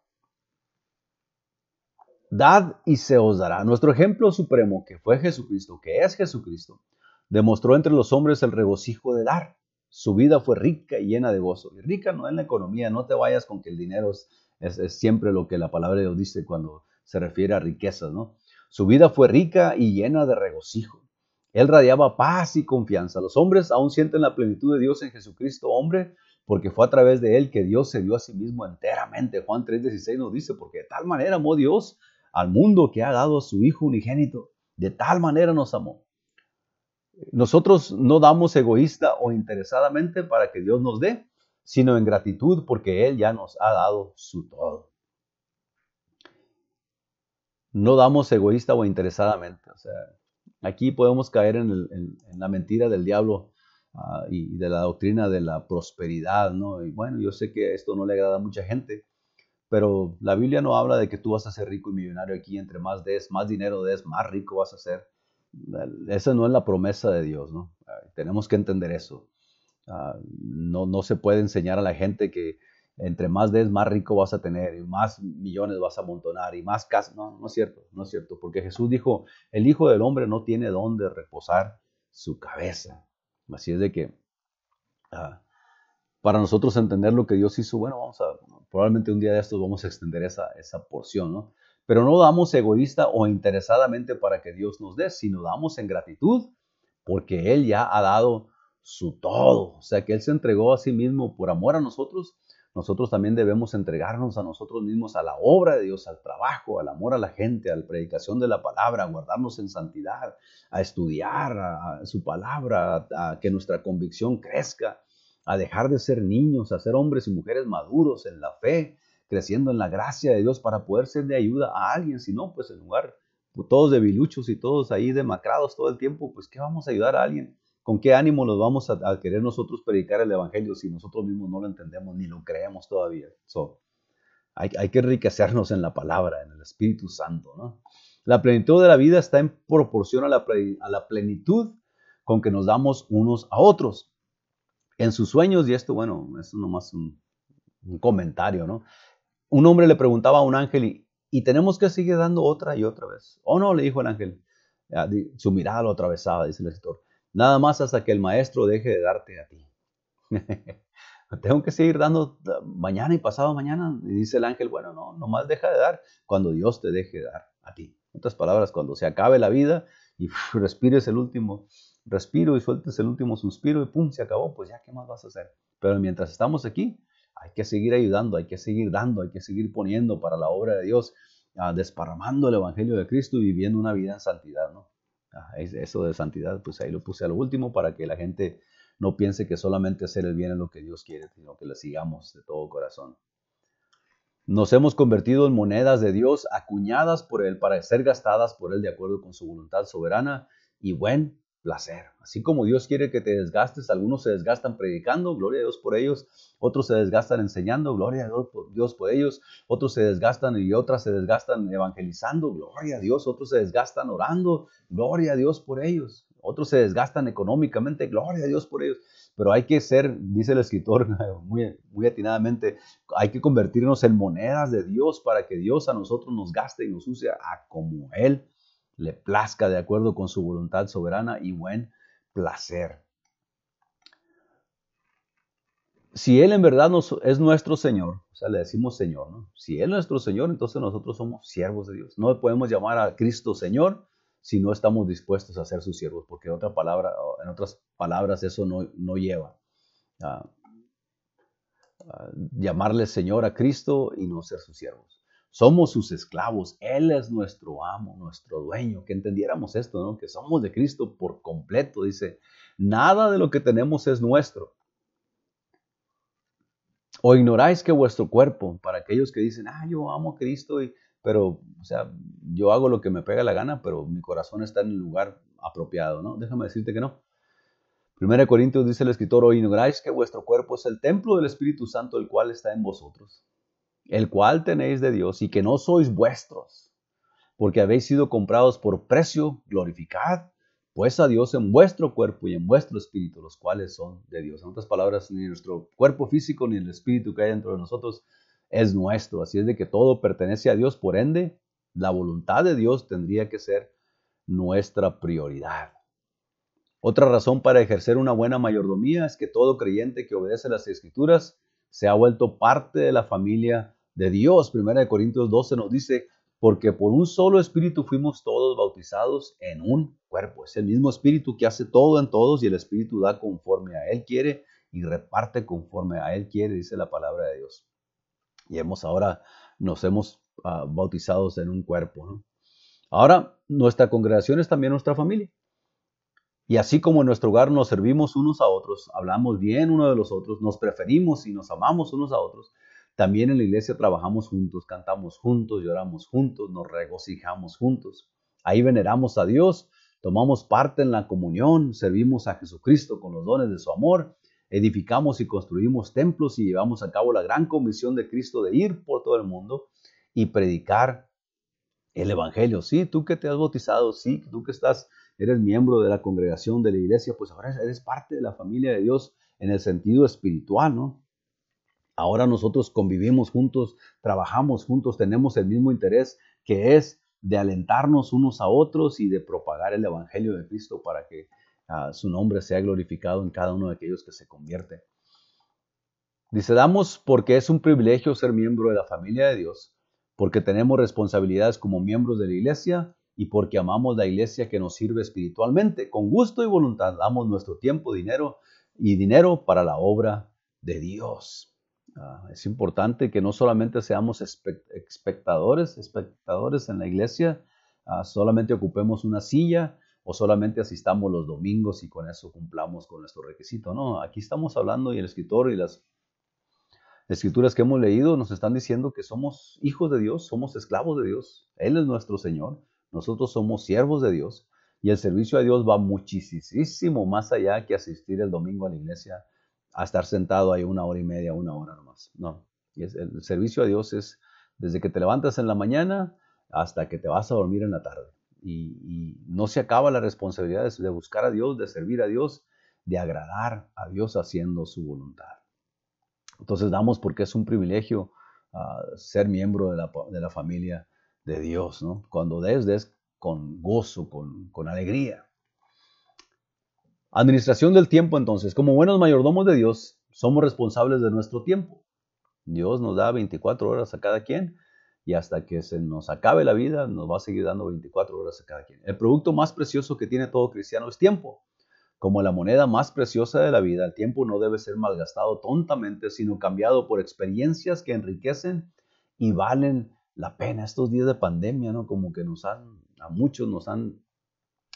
dad y se os dará. Nuestro ejemplo supremo, que fue Jesucristo, que es Jesucristo, demostró entre los hombres el regocijo de dar. Su vida fue rica y llena de gozo. Rica no en la economía, no te vayas con que el dinero es, es siempre lo que la palabra de Dios dice cuando se refiere a riquezas, ¿no? Su vida fue rica y llena de regocijo. Él radiaba paz y confianza. Los hombres aún sienten la plenitud de Dios en Jesucristo, hombre, porque fue a través de él que Dios se dio a sí mismo enteramente. Juan 3:16 nos dice, porque de tal manera amó Dios al mundo que ha dado a su Hijo unigénito. De tal manera nos amó. Nosotros no damos egoísta o interesadamente para que Dios nos dé, sino en gratitud porque Él ya nos ha dado su todo. No damos egoísta o interesadamente. O sea, aquí podemos caer en, la mentira del diablo ah, y de la doctrina de la prosperidad, ¿no? Y bueno, yo sé que esto no le agrada a mucha gente, pero la Biblia no habla de que tú vas a ser rico y millonario aquí, entre más des, más dinero des, más rico vas a ser. Esa no es la promesa de Dios, ¿no? Tenemos que entender eso. Ah, no, no se puede enseñar a la gente que entre más des, más rico vas a tener, y más millones vas a amontonar, y más casas. No, no es cierto, no es cierto, porque Jesús dijo, el Hijo del Hombre no tiene dónde reposar su cabeza. Así es de que, ah, para nosotros entender lo que Dios hizo, bueno, vamos a, probablemente un día de estos vamos a extender esa, esa porción, ¿no? Pero no damos egoísta o interesadamente para que Dios nos dé, sino damos en gratitud porque Él ya ha dado su todo. O sea, que Él se entregó a sí mismo por amor a nosotros. Nosotros también debemos entregarnos a nosotros mismos, a la obra de Dios, al trabajo, al amor a la gente, a la predicación de la palabra, a guardarnos en santidad, a estudiar su palabra, a que nuestra convicción crezca, a dejar de ser niños, a ser hombres y mujeres maduros en la fe, creciendo en la gracia de Dios para poder ser de ayuda a alguien. Si no, pues en lugar, pues, todos debiluchos y todos ahí demacrados todo el tiempo, pues ¿qué vamos a ayudar a alguien? ¿Con qué ánimo nos vamos a, querer nosotros predicar el Evangelio si nosotros mismos no lo entendemos ni lo creemos todavía? So, hay, hay, que enriquecernos en la palabra, en el Espíritu Santo. ¿no? La plenitud de la vida está en proporción a la, a la plenitud con que nos damos unos a otros. En sus sueños, y esto, bueno, es nomás un, un comentario, ¿no? un hombre le preguntaba a un ángel y, tenemos que seguir dando otra y otra vez. ¿O no? Le dijo el ángel. Su mirada lo atravesaba, dice el escritor. Nada más hasta que el maestro deje de darte a ti. Tengo que seguir dando mañana y pasado mañana. Y dice el ángel, bueno, no, nomás deja de dar cuando Dios te deje de dar a ti. En otras palabras, cuando se acabe la vida y respires el último respiro y sueltes el último suspiro y pum, se acabó, pues ya, ¿qué más vas a hacer? Pero mientras estamos aquí, hay que seguir ayudando, hay que seguir dando, hay que seguir poniendo para la obra de Dios, ah, desparramando el Evangelio de Cristo y viviendo una vida en santidad, ¿no? Ah, eso de santidad, pues ahí lo puse a lo último para que la gente no piense que solamente hacer el bien es lo que Dios quiere, sino que le sigamos de todo corazón. Nos hemos convertido en monedas de Dios acuñadas por Él para ser gastadas por Él de acuerdo con su voluntad soberana y buen placer. Así como Dios quiere que te desgastes, algunos se desgastan predicando, gloria a Dios por ellos, otros se desgastan enseñando, gloria a Dios por ellos, otros se desgastan y otras se desgastan evangelizando, gloria a Dios, otros se desgastan orando, gloria a Dios por ellos, otros se desgastan económicamente, gloria a Dios por ellos. Pero hay que ser, dice el escritor muy, muy atinadamente, hay que convertirnos en monedas de Dios para que Dios a nosotros nos gaste y nos use a como Él le plazca de acuerdo con su voluntad soberana y buen placer. Si Él en verdad es nuestro Señor, o sea, le decimos Señor. Si Él es nuestro Señor, entonces nosotros somos siervos de Dios. No podemos llamar a Cristo Señor si no estamos dispuestos a ser sus siervos, porque otra palabra, en otras palabras eso no, no lleva. a llamarle Señor a Cristo y no ser sus siervos. Somos sus esclavos, Él es nuestro amo, nuestro dueño. Que entendiéramos esto, ¿no? Que somos de Cristo por completo. Dice, nada de lo que tenemos es nuestro. O ignoráis que vuestro cuerpo, para aquellos que dicen, ah, yo amo a Cristo, y, pero, o sea, yo hago lo que me pega la gana, pero mi corazón está en el lugar apropiado, ¿no? Déjame decirte que no. Primera Corintios dice el escritor, o ignoráis que vuestro cuerpo es el templo del Espíritu Santo, el cual está en vosotros el cual tenéis de Dios y que no sois vuestros, porque habéis sido comprados por precio, glorificad pues a Dios en vuestro cuerpo y en vuestro espíritu, los cuales son de Dios. En otras palabras, ni nuestro cuerpo físico ni el espíritu que hay dentro de nosotros es nuestro. Así es de que todo pertenece a Dios, por ende, la voluntad de Dios tendría que ser nuestra prioridad. Otra razón para ejercer una buena mayordomía es que todo creyente que obedece las escrituras se ha vuelto parte de la familia de Dios. Primera de Corintios 12 nos dice, porque por un solo espíritu fuimos todos bautizados en un cuerpo. Es el mismo espíritu que hace todo en todos y el espíritu da conforme a él quiere y reparte conforme a él quiere, dice la palabra de Dios. Y hemos ahora, nos hemos uh, bautizados en un cuerpo. ¿no? Ahora, nuestra congregación es también nuestra familia. Y así como en nuestro hogar nos servimos unos a otros, hablamos bien uno de los otros, nos preferimos y nos amamos unos a otros, también en la iglesia trabajamos juntos, cantamos juntos, lloramos juntos, nos regocijamos juntos. Ahí veneramos a Dios, tomamos parte en la comunión, servimos a Jesucristo con los dones de su amor, edificamos y construimos templos y llevamos a cabo la gran comisión de Cristo de ir por todo el mundo y predicar el Evangelio. Sí, tú que te has bautizado, sí, tú que estás, eres miembro de la congregación de la iglesia, pues ahora eres parte de la familia de Dios en el sentido espiritual, ¿no? Ahora nosotros convivimos juntos, trabajamos juntos, tenemos el mismo interés que es de alentarnos unos a otros y de propagar el Evangelio de Cristo para que uh, su nombre sea glorificado en cada uno de aquellos que se convierte. Dice, damos porque es un privilegio ser miembro de la familia de Dios, porque tenemos responsabilidades como miembros de la iglesia y porque amamos la iglesia que nos sirve espiritualmente. Con gusto y voluntad damos nuestro tiempo, dinero y dinero para la obra de Dios. Ah, es importante que no solamente seamos espectadores, espectadores en la iglesia, ah, solamente ocupemos una silla o solamente asistamos los domingos y con eso cumplamos con nuestro requisito. No, aquí estamos hablando y el escritor y las escrituras que hemos leído nos están diciendo que somos hijos de Dios, somos esclavos de Dios. Él es nuestro Señor, nosotros somos siervos de Dios y el servicio a Dios va muchísimo más allá que asistir el domingo a la iglesia a estar sentado ahí una hora y media, una hora nomás. No, el servicio a Dios es desde que te levantas en la mañana hasta que te vas a dormir en la tarde. Y, no se acaba la responsabilidad de, buscar a Dios, de servir a Dios, de agradar a Dios haciendo su voluntad. Entonces damos porque es un privilegio ah, ser miembro de la, de la, familia de Dios, ¿no? Cuando des, des con gozo, con, con alegría. Administración del tiempo entonces. Como buenos mayordomos de Dios, somos responsables de nuestro tiempo. Dios nos da 24 horas a cada quien y hasta que se nos acabe la vida nos va a seguir dando 24 horas a cada quien. El producto más precioso que tiene todo cristiano es tiempo. Como la moneda más preciosa de la vida, el tiempo no debe ser malgastado tontamente, sino cambiado por experiencias que enriquecen y valen la pena. Estos días de pandemia, ¿no? Como que nos han, a muchos nos han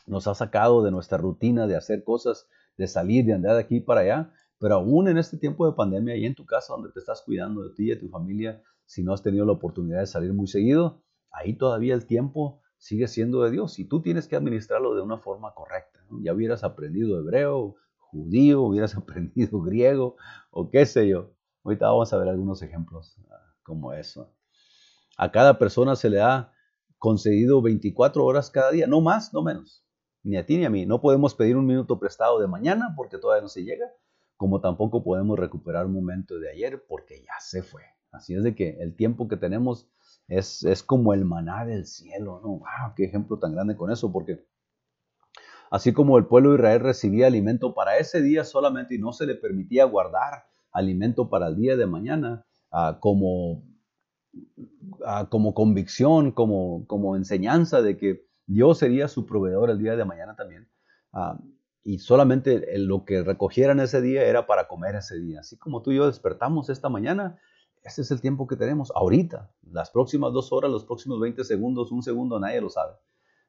nos ha sacado de nuestra rutina de hacer cosas, de salir, de andar de aquí para allá. Pero aún en este tiempo de pandemia, ahí en tu casa donde te estás cuidando de ti y de tu familia, si no has tenido la oportunidad de salir muy seguido, ahí todavía el tiempo sigue siendo de Dios y tú tienes que administrarlo de una forma correcta. Ya hubieras aprendido hebreo, judío, hubieras aprendido griego o qué sé yo. Ahorita vamos a ver algunos ejemplos ah, como eso. A cada persona se le ha concedido 24 horas cada día, no más, no menos ni a ti ni a mí. No podemos pedir un minuto prestado de mañana porque todavía no se llega, como tampoco podemos recuperar un momento de ayer porque ya se fue. Así es de que el tiempo que tenemos es, es como el maná del cielo, ¿no? ¡Wow! ¡Qué ejemplo tan grande con eso! Porque así como el pueblo de Israel recibía alimento para ese día solamente y no se le permitía guardar alimento para el día de mañana, ah, como, ah, como convicción, como, como enseñanza de que Dios sería su proveedor el día de mañana también. Ah, y solamente lo que recogieran ese día era para comer ese día. Así como tú y yo despertamos esta mañana, ese es el tiempo que tenemos ahorita. Las próximas dos horas, los próximos 20 segundos, un segundo, nadie lo sabe.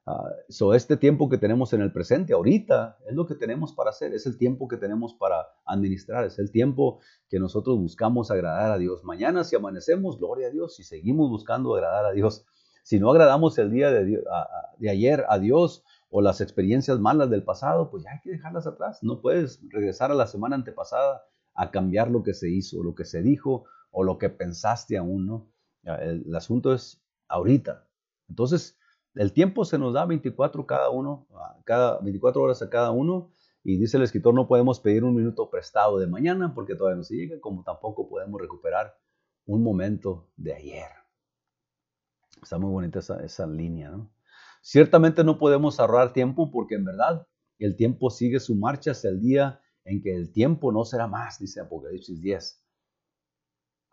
Uh, este tiempo que tenemos en el presente, ahorita, es lo que tenemos para hacer, es el tiempo que tenemos para administrar, es el tiempo que nosotros buscamos agradar a Dios. Mañana si amanecemos, gloria a Dios, si seguimos buscando agradar a Dios, si no agradamos el día de, ayer a Dios o las experiencias malas del pasado, pues ya hay que dejarlas atrás. No puedes regresar a la semana antepasada a cambiar lo que se hizo, lo que se dijo o lo que pensaste aún, ¿no? El, asunto es ahorita. Entonces, el tiempo se nos da 24 cada uno, cada 24 horas a cada uno. Y dice el escritor, no podemos pedir un minuto prestado de mañana porque todavía no se llega, como tampoco podemos recuperar un momento de ayer. Está muy bonita esa, línea, ¿no? Ciertamente no podemos ahorrar tiempo porque en verdad el tiempo sigue su marcha hasta el día en que el tiempo no será más, dice Apocalipsis 10.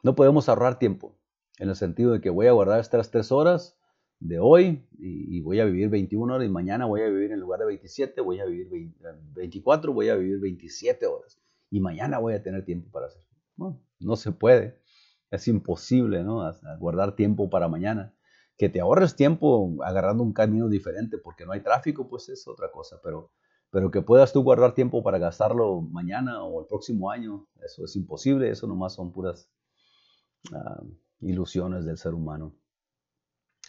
No podemos ahorrar tiempo en el sentido de que voy a guardar estas tres horas de hoy y, voy a vivir 21 horas y mañana voy a vivir en lugar de 27, voy a vivir 24, voy a vivir 27 horas y mañana voy a tener tiempo para hacer. Bueno, no se puede, es imposible, ¿no? guardar tiempo para mañana. Que te ahorres tiempo agarrando un camino diferente porque no hay tráfico, pues es otra cosa, pero, pero que puedas tú guardar tiempo para gastarlo mañana o el próximo año, eso es imposible, eso nomás son puras ah, ilusiones del ser humano.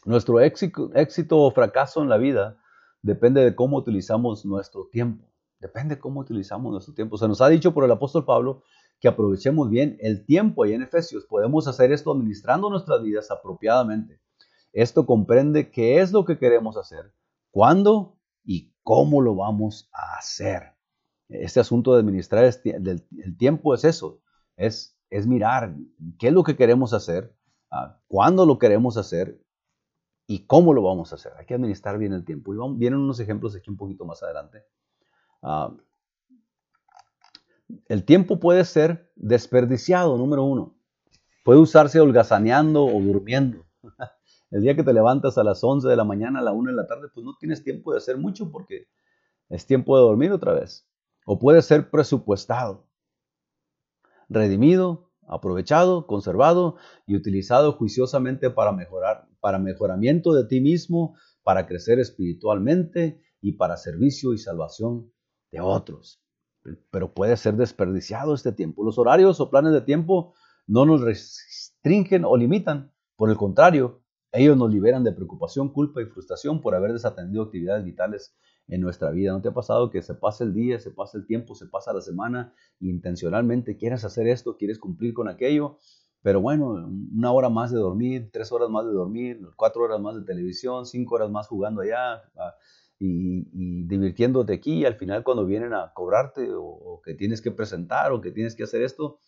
Nuestro éxito, éxito o fracaso en la vida depende de cómo utilizamos nuestro tiempo. Depende de cómo utilizamos nuestro tiempo. Se nos ha dicho por el apóstol Pablo que aprovechemos bien el tiempo. Y en Efesios podemos hacer esto administrando nuestras vidas apropiadamente. Esto comprende qué es lo que queremos hacer, cuándo y cómo lo vamos a hacer. Este asunto de administrar el tiempo es eso, es, es mirar qué es lo que queremos hacer, ah, cuándo lo queremos hacer y cómo lo vamos a hacer. Hay que administrar bien el tiempo. Y vienen unos ejemplos aquí un poquito más adelante. Ah, el tiempo puede ser desperdiciado, número uno. Puede usarse holgazaneando o durmiendo. El día que te levantas a las 11 de la mañana, a la 1 de la tarde, pues no tienes tiempo de hacer mucho porque es tiempo de dormir otra vez. O puede ser presupuestado, redimido, aprovechado, conservado y utilizado juiciosamente para mejorar, para mejoramiento de ti mismo, para crecer espiritualmente y para servicio y salvación de otros. Pero puede ser desperdiciado este tiempo. Los horarios o planes de tiempo no nos restringen o limitan. Por el contrario, ellos nos liberan de preocupación, culpa y frustración por haber desatendido actividades vitales en nuestra vida. ¿No te ha pasado que se pasa el día, se pasa el tiempo, se pasa la semana y intencionalmente quieres hacer esto, quieres cumplir con aquello? Pero bueno, una hora más de dormir, tres horas más de dormir, cuatro horas más de televisión, cinco horas más jugando allá ah, y, divirtiéndote aquí. Y al final cuando vienen a cobrarte o, que tienes que presentar o que tienes que hacer esto,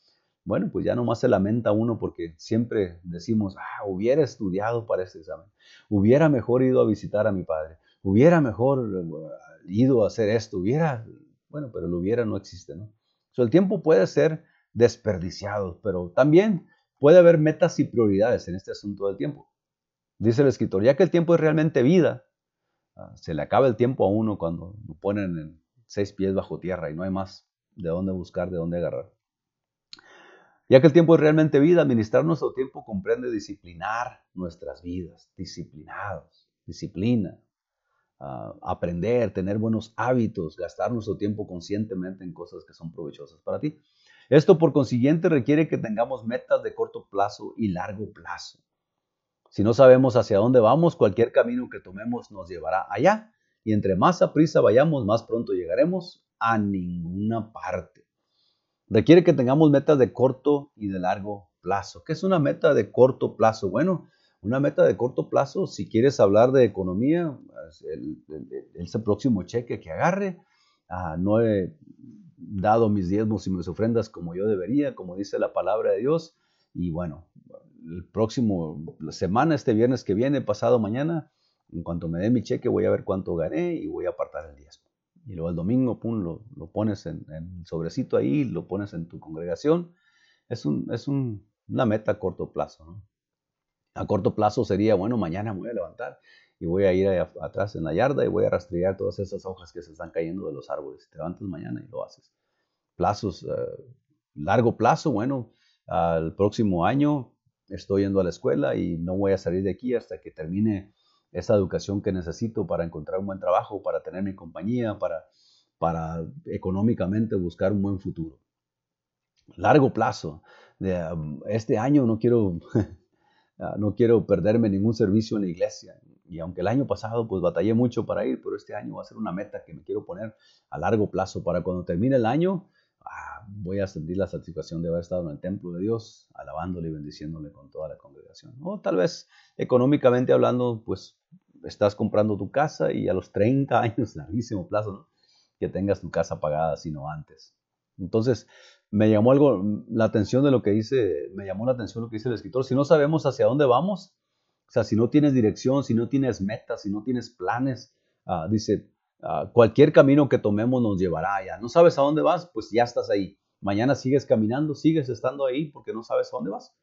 bueno, pues ya nomás se lamenta uno porque siempre decimos, ah, hubiera estudiado para este examen, hubiera mejor ido a visitar a mi padre, hubiera mejor eh, ido a hacer esto, hubiera, bueno, pero el hubiera no existe, ¿no? El tiempo puede ser desperdiciado, pero también puede haber metas y prioridades en este asunto del tiempo. Dice el escritor, ya que el tiempo es realmente vida, ah, se le acaba el tiempo a uno cuando lo ponen en seis pies bajo tierra y no hay más de dónde buscar, de dónde agarrar. Ya que el tiempo es realmente vida, administrar nuestro tiempo comprende disciplinar nuestras vidas, disciplinados, disciplina, aprender, tener buenos hábitos, gastar nuestro tiempo conscientemente en cosas que son provechosas para ti. Esto por consiguiente requiere que tengamos metas de corto plazo y largo plazo. Si no sabemos hacia dónde vamos, cualquier camino que tomemos nos llevará allá. Y entre más a prisa vayamos, más pronto llegaremos a ninguna parte. Requiere que tengamos metas de corto y de largo plazo. ¿Qué es una meta de corto plazo? Bueno, una meta de corto plazo, si quieres hablar de economía, el, el, próximo cheque que agarre, ah, no he dado mis diezmos y mis ofrendas como yo debería, como dice la palabra de Dios, y bueno, el próximo la semana, este viernes que viene, pasado mañana, en cuanto me dé mi cheque voy a ver cuánto gané y voy a apartar el diezmo. Y luego el domingo, pum, lo, lo pones en, en, sobrecito ahí, lo pones en tu congregación. Es, un, es un, una meta a corto plazo. A corto plazo sería, bueno, mañana me voy a levantar y voy a ir atrás en la yarda y voy a rastrear todas esas hojas que se están cayendo de los árboles. Te levantas mañana y lo haces. Plazos, eh, largo plazo, bueno, al próximo año estoy yendo a la escuela y no voy a salir de aquí hasta que termine esa educación que necesito para encontrar un buen trabajo, para tener mi compañía, para, para económicamente buscar un buen futuro. Largo plazo. De, um, este año no quiero Ah, no quiero perderme ningún servicio en la iglesia. Y aunque el año pasado pues batallé mucho para ir, pero este año va a ser una meta que me quiero poner a largo plazo para cuando termine el año, ah, voy a sentir la satisfacción de haber estado en el templo de Dios, alabándole y bendiciéndole con toda la congregación. O tal vez económicamente hablando, pues estás comprando tu casa y a los 30 años, larguísimo plazo, que tengas tu casa pagada, sino antes. Entonces, me llamó algo la atención de lo que dice, me llamó la atención lo que dice el escritor. Si no sabemos hacia dónde vamos, o sea, si no tienes dirección, si no tienes metas, si no tienes planes, ah, dice, ah, cualquier camino que tomemos nos llevará allá. No sabes a dónde vas, pues ya estás ahí. Mañana sigues caminando, sigues estando ahí porque no sabes a dónde vas.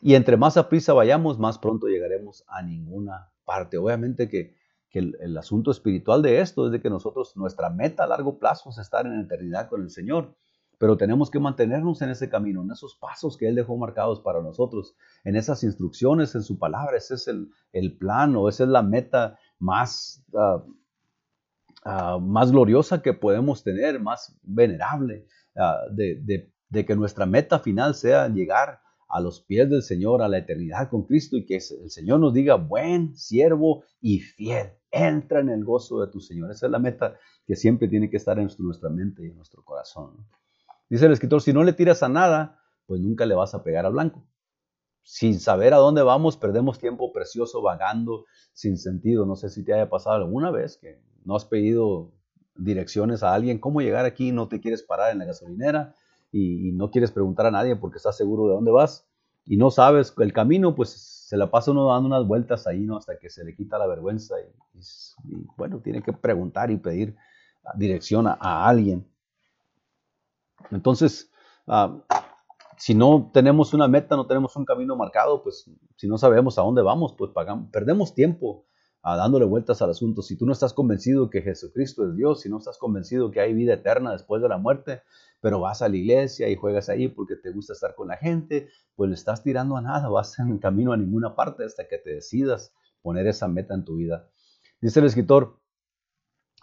Y entre más a prisa vayamos, más pronto llegaremos a ninguna parte. Obviamente que, el, asunto espiritual de esto es de que nosotros, nuestra meta a largo plazo es estar en eternidad con el Señor. Pero tenemos que mantenernos en ese camino, en esos pasos que Él dejó marcados para nosotros, en esas instrucciones, en su palabra. Ese es el, el plan o esa es la meta más, ah, ah, más gloriosa que podemos tener, más venerable, ah, de, que nuestra meta final sea llegar a los pies del Señor, a la eternidad con Cristo y que el Señor nos diga, buen siervo y fiel, entra en el gozo de tu Señor. Esa es la meta que siempre tiene que estar en nuestra mente y en nuestro corazón. Dice el escritor, si no le tiras a nada, pues nunca le vas a pegar al blanco. Sin saber a dónde vamos, perdemos tiempo precioso vagando sin sentido. No sé si te haya pasado alguna vez que no has pedido direcciones a alguien, cómo llegar aquí, no te quieres parar en la gasolinera y, no quieres preguntar a nadie porque estás seguro de dónde vas y no sabes el camino, pues se la pasa uno dando unas vueltas ahí, ¿no? Hasta que se le quita la vergüenza y, bueno, tiene que preguntar y pedir dirección a, alguien. Entonces, ah, si no tenemos una meta, no tenemos un camino marcado, pues si no sabemos a dónde vamos, pues pagamos, perdemos tiempo dándole vueltas al asunto. Si tú no estás convencido que Jesucristo es Dios, si no estás convencido que hay vida eterna después de la muerte, pero vas a la iglesia y juegas ahí porque te gusta estar con la gente, pues le estás tirando a nada, vas en camino a ninguna parte hasta que te decidas poner esa meta en tu vida. Dice el escritor,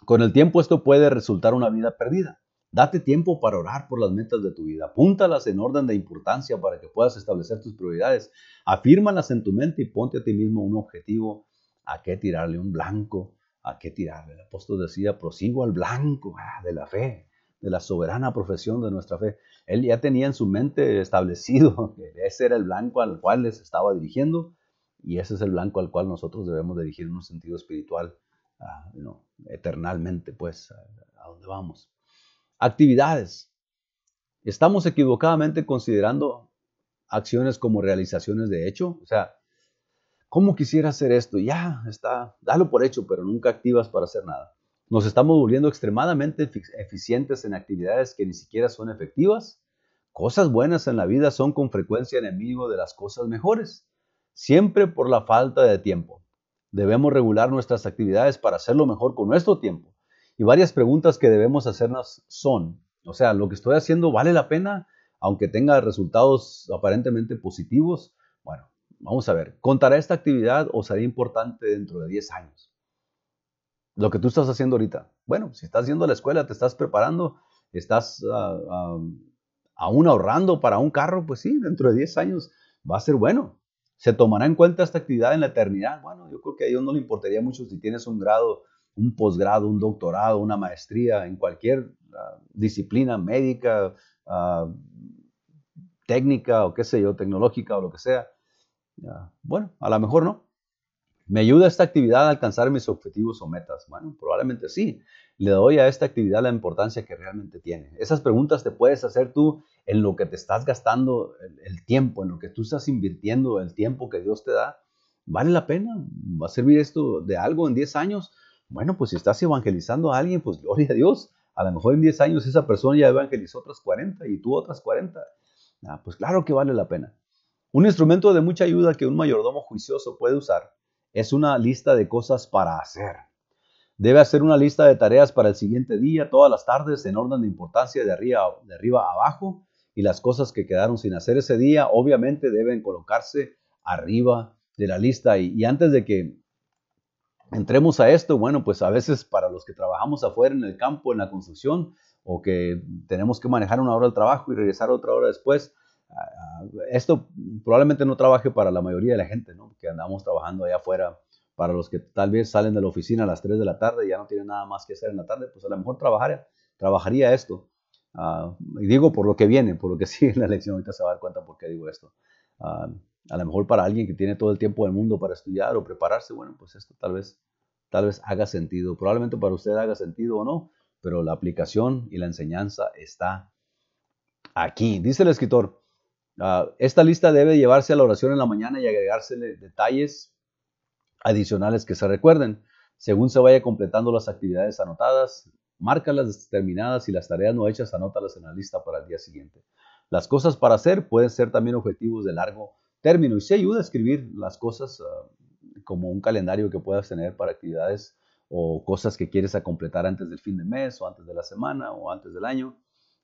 con el tiempo esto puede resultar una vida perdida. Date tiempo para orar por las metas de tu vida. Apúntalas en orden de importancia para que puedas establecer tus prioridades. Afírmalas en tu mente y ponte a ti mismo un objetivo. ¿A qué tirarle un blanco? ¿A qué tirarle? El apóstol decía, prosigo al blanco ah, de la fe de la soberana profesión de nuestra fe. Él ya tenía en su mente establecido que ese era el blanco al cual les estaba dirigiendo y ese es el blanco al cual nosotros debemos dirigir en un sentido espiritual, uh, eternalmente, pues, a, a dónde vamos. Actividades. Estamos equivocadamente considerando acciones como realizaciones de hecho, o sea, ¿cómo quisiera hacer esto? Ya está, dalo por hecho, pero nunca activas para hacer nada. Nos estamos volviendo extremadamente eficientes en actividades que ni siquiera son efectivas. Cosas buenas en la vida son con frecuencia enemigo de las cosas mejores, siempre por la falta de tiempo. Debemos regular nuestras actividades para hacerlo mejor con nuestro tiempo. Y varias preguntas que debemos hacernos son, o sea, ¿lo que estoy haciendo vale la pena aunque tenga resultados aparentemente positivos? Vamos a ver, ¿contará esta actividad o será importante dentro de 10 años? lo que tú estás haciendo ahorita. Bueno, si estás yendo a la escuela, te estás preparando, estás ah, ah, aún ahorrando para un carro, pues sí, dentro de 10 años va a ser bueno. ¿Se tomará en cuenta esta actividad en la eternidad? Bueno, yo creo que a Dios no le importaría mucho si tienes un grado, un posgrado, un doctorado, una maestría en cualquier ah, disciplina médica, técnica o qué sé yo, tecnológica o lo que sea. Bueno, a lo mejor no. ¿Me ayuda esta actividad a alcanzar mis objetivos o metas? Bueno, probablemente sí. Le doy a esta actividad la importancia que realmente tiene. Esas preguntas te puedes hacer tú en lo que te estás gastando el, tiempo, en lo que tú estás invirtiendo el tiempo que Dios te da. ¿Vale la pena? ¿Va a servir esto de algo en 10 años? Bueno, pues si estás evangelizando a alguien, pues gloria a Dios. A lo mejor en 10 años esa persona ya evangelizó otras 40 y tú otras 40. Ah, pues claro que vale la pena. Un instrumento de mucha ayuda que un mayordomo juicioso puede usar es una lista de cosas para hacer. Debe hacer una lista de tareas para el siguiente día, todas las tardes, en orden de importancia de arriba, de arriba abajo, y las cosas que quedaron sin hacer ese día, obviamente deben colocarse arriba de la lista. Y, y antes de que entremos a esto, bueno, pues a veces para los que trabajamos afuera en el campo, en la construcción, o que tenemos que manejar una hora al trabajo y regresar otra hora después, esto probablemente no trabaje para la mayoría de la gente, ¿no? Que andamos trabajando allá afuera. Para los que tal vez salen de la oficina a las 3 de la tarde y ya no tienen nada más que hacer en la tarde, pues a lo mejor trabajaría, trabajaría esto. Ah, y digo por lo que viene, por lo que sigue en la lección, ahorita se va a dar cuenta por qué digo esto. Ah, a lo mejor para alguien que tiene todo el tiempo del mundo para estudiar o prepararse, bueno, pues esto tal vez, tal vez haga sentido. Probablemente para usted haga sentido o no, pero la aplicación y la enseñanza está aquí. Dice el escritor, Ah, esta lista debe llevarse a la oración en la mañana y agregársele detalles adicionales que se recuerden. Según se vaya completando las actividades anotadas, márcalas terminadas y las tareas no hechas, anótalas en la lista para el día siguiente. Las cosas para hacer pueden ser también objetivos de largo término y se ayuda a escribir las cosas ah, como un calendario que puedas tener para actividades o cosas que quieres a completar antes del fin de mes o antes de la semana o antes del año.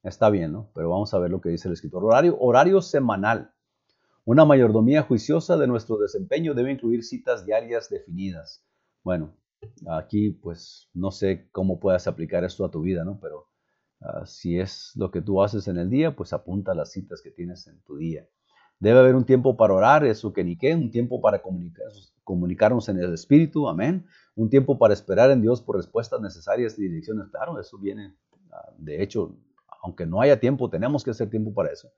Está bien, ¿no? Pero vamos a ver lo que dice el escritor. Horario, semanal. Una mayordomía juiciosa de nuestro desempeño debe incluir citas diarias definidas. Bueno, aquí pues no sé cómo puedas aplicar esto a tu vida, ¿no? Pero ah, si es lo que tú haces en el día, pues apunta las citas que tienes en tu día. Debe haber un tiempo para orar, eso que ni qué, un tiempo para comunicarnos en el Espíritu, amén. Un tiempo para esperar en Dios por respuestas necesarias y direcciones. Claro, eso viene, ah, de hecho, aunque no haya tiempo, tenemos que hacer tiempo para eso.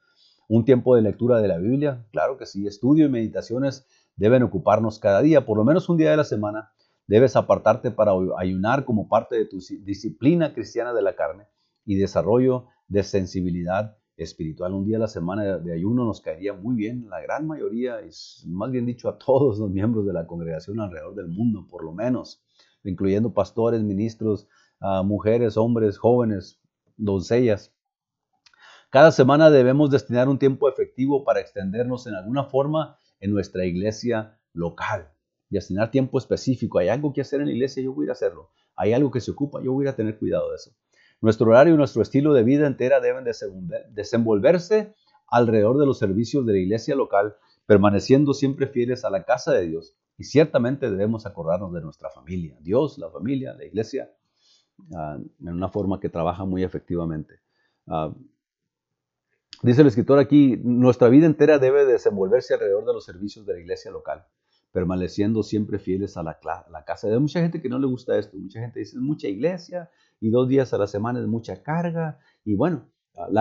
Un tiempo de lectura de la Biblia, claro que sí. Estudio y meditaciones deben ocuparnos cada día, por lo menos un día de la semana. Debes apartarte para ayunar como parte de tu disciplina cristiana de la carne y desarrollo de sensibilidad espiritual. Un día a la semana de ayuno nos caería muy bien, la gran mayoría, es más bien dicho a todos los miembros de la congregación alrededor del mundo, por lo menos, incluyendo pastores, ministros, ah, mujeres, hombres, jóvenes, doncellas. Cada semana debemos destinar un tiempo efectivo para extendernos en alguna forma en nuestra iglesia local. Destinar tiempo específico. Hay algo que hacer en la iglesia, yo voy a hacerlo. Hay algo que se ocupa, yo voy a tener cuidado de eso. Nuestro horario y nuestro estilo de vida entera deben desenvolverse alrededor de los servicios de la iglesia local, permaneciendo siempre fieles a la casa de Dios. Y ciertamente debemos acordarnos de nuestra familia, Dios, la familia, la iglesia, ah, en una forma que trabaja muy efectivamente. Ah, dice el escritor aquí, nuestra vida entera debe desenvolverse alrededor de los servicios de la iglesia local, permaneciendo siempre fieles a la, casa. Hay mucha gente que no le gusta esto, mucha gente dice, es mucha iglesia, y dos días a la semana es mucha carga. Y bueno,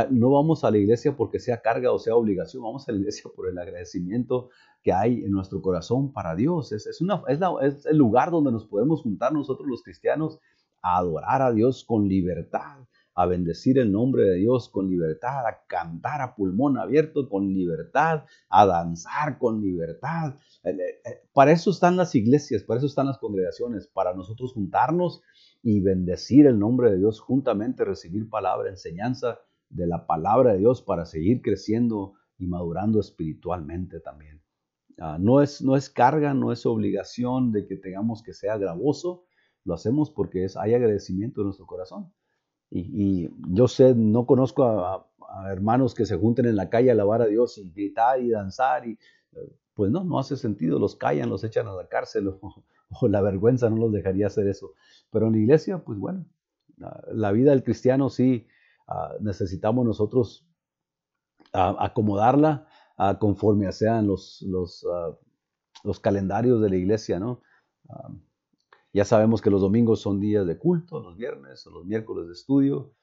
no vamos a la iglesia porque sea carga o sea obligación, vamos a la iglesia por el agradecimiento que hay en nuestro corazón para Dios. Es, es, una, es, es el lugar donde nos podemos juntar nosotros los cristianos a adorar a Dios con libertad, a bendecir el nombre de Dios con libertad, a cantar a pulmón abierto con libertad, a danzar con libertad. Eh, eh, para eso están las iglesias, para eso están las congregaciones, para nosotros juntarnos y bendecir el nombre de Dios juntamente, recibir palabra, enseñanza de la palabra de Dios para seguir creciendo y madurando espiritualmente también. Ah, no, es, no es carga, no es obligación de que tengamos que sea gravoso, lo hacemos porque es, hay agradecimiento en nuestro corazón. Y, yo sé, no conozco a, hermanos que se junten en la calle a alabar a Dios y gritar y danzar, y eh, pues no, no hace sentido, los callan, los echan a la cárcel o la vergüenza no los dejaría hacer eso. Pero en la iglesia, pues bueno, la vida del cristiano sí ah, necesitamos nosotros ah, acomodarla conforme sean los, los, ah, los, calendarios de la iglesia, ¿no? Ya sabemos que los domingos son días de culto, los viernes o los miércoles de estudio.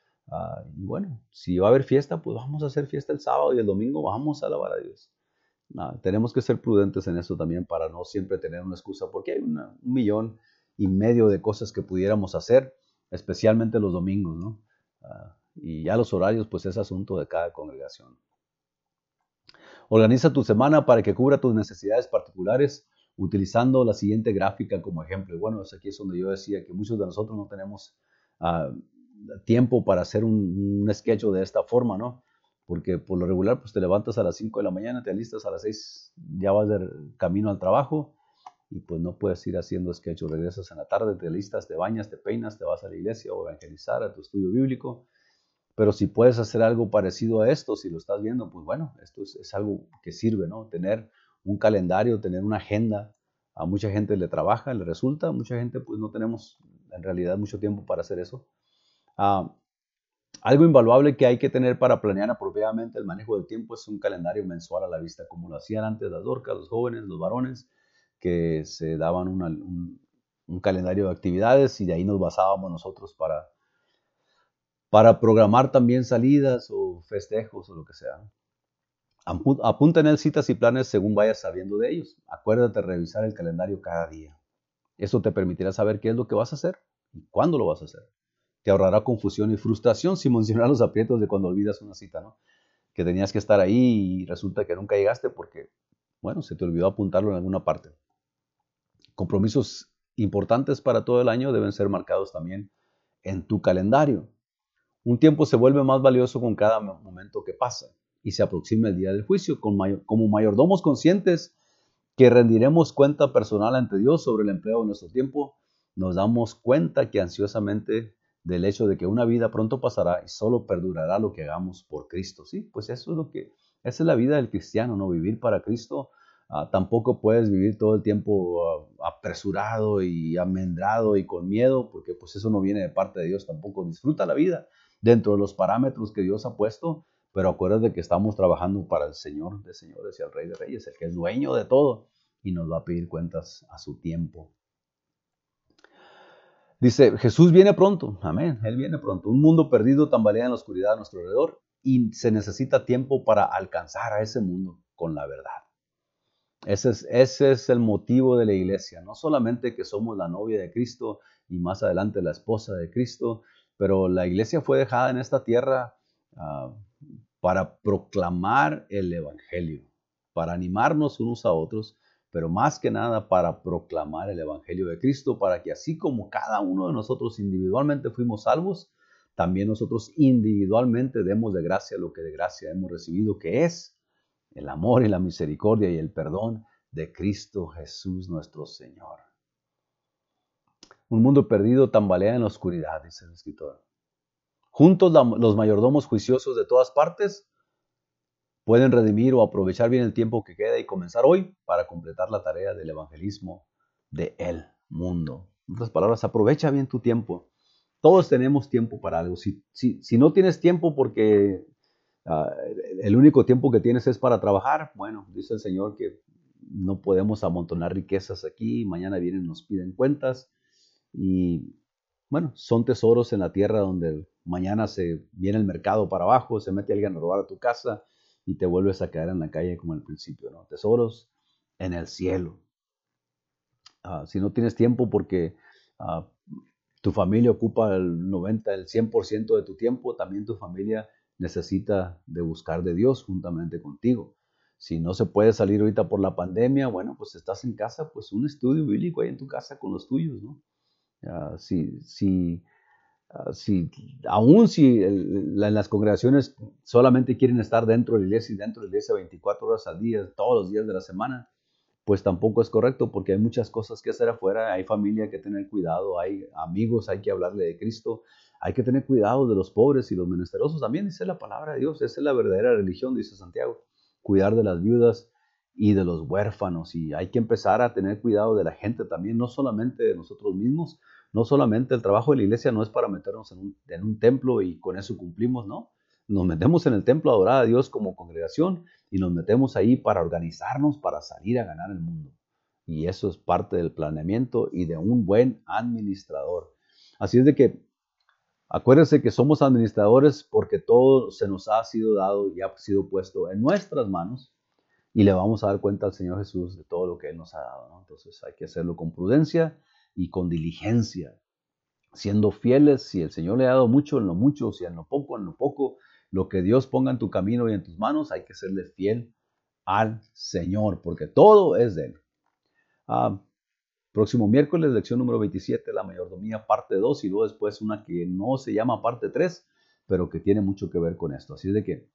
y bueno, si va a haber fiesta, pues vamos a hacer fiesta el sábado y el domingo vamos a alabar a Dios tenemos que ser prudentes en eso también para no siempre tener una excusa, porque hay un millón y medio de cosas que pudiéramos hacer, especialmente los domingos, ¿no? Ah, y ya los horarios, pues es asunto de cada congregación. Organiza tu semana para que cubra tus necesidades particulares utilizando la siguiente gráfica como ejemplo. Y bueno, aquí es donde yo decía que muchos de nosotros no tenemos ah, tiempo para hacer un, un sketch de esta forma, ¿no? porque por lo regular pues te levantas a las 5 de la mañana, te alistas a las 6, ya vas de camino al trabajo y pues no puedes ir haciendo sketch, regresas en la tarde, te alistas, te bañas, te peinas, te vas a la iglesia o evangelizar a tu estudio bíblico. Pero si puedes hacer algo parecido a esto, si lo estás viendo, pues bueno, esto es, es algo que sirve, ¿no? Tener un calendario, tener una agenda. A mucha gente le trabaja, le resulta, mucha gente pues no tenemos en realidad mucho tiempo para hacer eso. Ah, algo invaluable que hay que tener para planear apropiadamente el manejo del tiempo es un calendario mensual a la vista, como lo hacían antes las dorcas, los jóvenes, los varones, que se daban un, calendario de actividades y de ahí nos basábamos nosotros para, para programar también salidas o festejos o lo que sea. Apunta en él citas y planes según vayas sabiendo de ellos. Acuérdate revisar el calendario cada día. Eso te permitirá saber qué es lo que vas a hacer y cuándo lo vas a hacer te ahorrará confusión y frustración sin mencionar los aprietos de cuando olvidas una cita, ¿no? Que tenías que estar ahí y resulta que nunca llegaste porque, bueno, se te olvidó apuntarlo en alguna parte. Compromisos importantes para todo el año deben ser marcados también en tu calendario. Un tiempo se vuelve más valioso con cada momento que pasa. Y se aproxima el día del juicio. Como mayordomos conscientes que rendiremos cuenta personal ante Dios sobre el empleo de nuestro tiempo, nos damos cuenta que ansiosamente del hecho de que una vida pronto pasará y solo perdurará lo que hagamos por Cristo. Sí, pues eso es lo que, esa es la vida del cristiano, ¿no? Vivir para Cristo. Ah, tampoco puedes vivir todo el tiempo ah, apresurado y amendrado y con miedo, porque pues eso no viene de parte de Dios tampoco. Disfruta la vida dentro de los parámetros que Dios ha puesto, pero acuérdate que estamos trabajando para el Señor de señores y al Rey de Reyes, el que es dueño de todo y nos va a pedir cuentas a su tiempo. Dice, Jesús viene pronto, amén, Él viene pronto. Un mundo perdido tambalea en la oscuridad a nuestro alrededor y se necesita tiempo para alcanzar a ese mundo con la verdad. Ese es, ese es el motivo de la iglesia, no solamente que somos la novia de Cristo y más adelante la esposa de Cristo, pero la iglesia fue dejada en esta tierra ah, para proclamar el Evangelio, para animarnos unos a otros pero más que nada para proclamar el Evangelio de Cristo, para que así como cada uno de nosotros individualmente fuimos salvos, también nosotros individualmente demos de gracia lo que de gracia hemos recibido, que es el amor y la misericordia y el perdón de Cristo Jesús nuestro Señor. Un mundo perdido tambalea en la oscuridad, dice el escritor. Juntos los mayordomos juiciosos de todas partes pueden redimir o aprovechar bien el tiempo que queda y comenzar hoy para completar la tarea del evangelismo de el mundo. En otras palabras, aprovecha bien tu tiempo. Todos tenemos tiempo para algo. Si, si, no tienes tiempo porque ah, el único tiempo que tienes es para trabajar, bueno, dice el Señor que no podemos amontonar riquezas aquí, mañana vienen nos piden cuentas y bueno, son tesoros en la tierra donde mañana se viene el mercado para abajo, se mete alguien a robar a tu casa y te vuelves a quedar en la calle como al principio, ¿no? Tesoros en el cielo. Ah, si no tienes tiempo porque ah, tu familia ocupa el 90, el 100% de tu tiempo, también tu familia necesita de buscar de Dios juntamente contigo. Si no se puede salir ahorita por la pandemia, bueno, pues estás en casa, pues un estudio bíblico ahí en tu casa con los tuyos, ¿no? Si, si si, aún si en las congregaciones solamente quieren estar dentro de la iglesia y dentro de la iglesia 24 horas al día, todos los días de la semana, pues tampoco es correcto porque hay muchas cosas que hacer afuera, hay familia que tener cuidado, hay amigos, hay que hablarle de Cristo, hay que tener cuidado de los pobres y los menesterosos. También dice la palabra de Dios, esa es la verdadera religión, dice Santiago, cuidar de las viudas y de los huérfanos. Y hay que empezar a tener cuidado de la gente también, no solamente de nosotros mismos, no solamente el trabajo de la iglesia no es para meternos en un, templo y con eso cumplimos, ¿no? Nos metemos en el templo a adorar a Dios como congregación y nos metemos ahí para organizarnos, para salir a ganar el mundo. Y eso es parte del planeamiento y de un buen administrador. Así es de que acuérdense que somos administradores porque todo se nos ha sido dado y ha sido puesto en nuestras manos y le vamos a dar cuenta al Señor Jesús de todo lo que Él nos ha dado. Entonces hay que hacerlo con prudencia y con diligencia, siendo fieles, si el Señor le ha dado mucho, en lo mucho, si en lo poco, en lo poco, lo que Dios ponga en tu camino y en tus manos, hay que serle fiel al Señor, porque todo es de Él. Ah, próximo miércoles, lección número 27, la mayordomía, parte 2, y luego después una que no se llama parte 3, pero que tiene mucho que ver con esto. Así es de que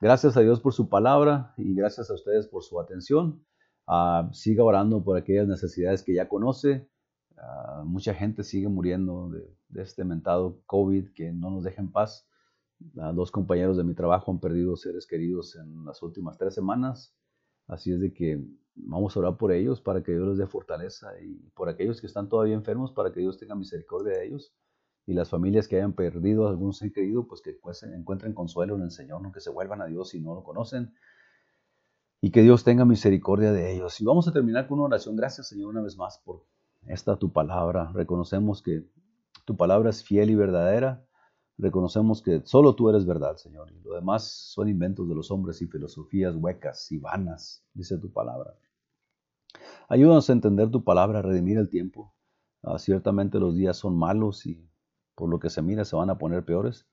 gracias a Dios por su palabra y gracias a ustedes por su atención. Ah, siga orando por aquellas necesidades que ya conoce. Ah, mucha gente sigue muriendo de, este mentado COVID que no nos deja en paz. Ah, dos compañeros de mi trabajo han perdido seres queridos en las últimas tres semanas. Así es de que vamos a orar por ellos para que Dios les dé fortaleza y por aquellos que están todavía enfermos para que Dios tenga misericordia de ellos y las familias que hayan perdido a algún ser querido pues que encuentren consuelo en el Señor, no que se vuelvan a Dios si no lo conocen y que Dios tenga misericordia de ellos. Y vamos a terminar con una oración. Gracias Señor una vez más por esta tu palabra. Reconocemos que tu palabra es fiel y verdadera. Reconocemos que solo tú eres verdad, Señor. Y lo demás son inventos de los hombres y filosofías huecas y vanas, dice tu palabra. Ayúdanos a entender tu palabra, a redimir el tiempo. Ah, ciertamente los días son malos y por lo que se mira se van a poner peores.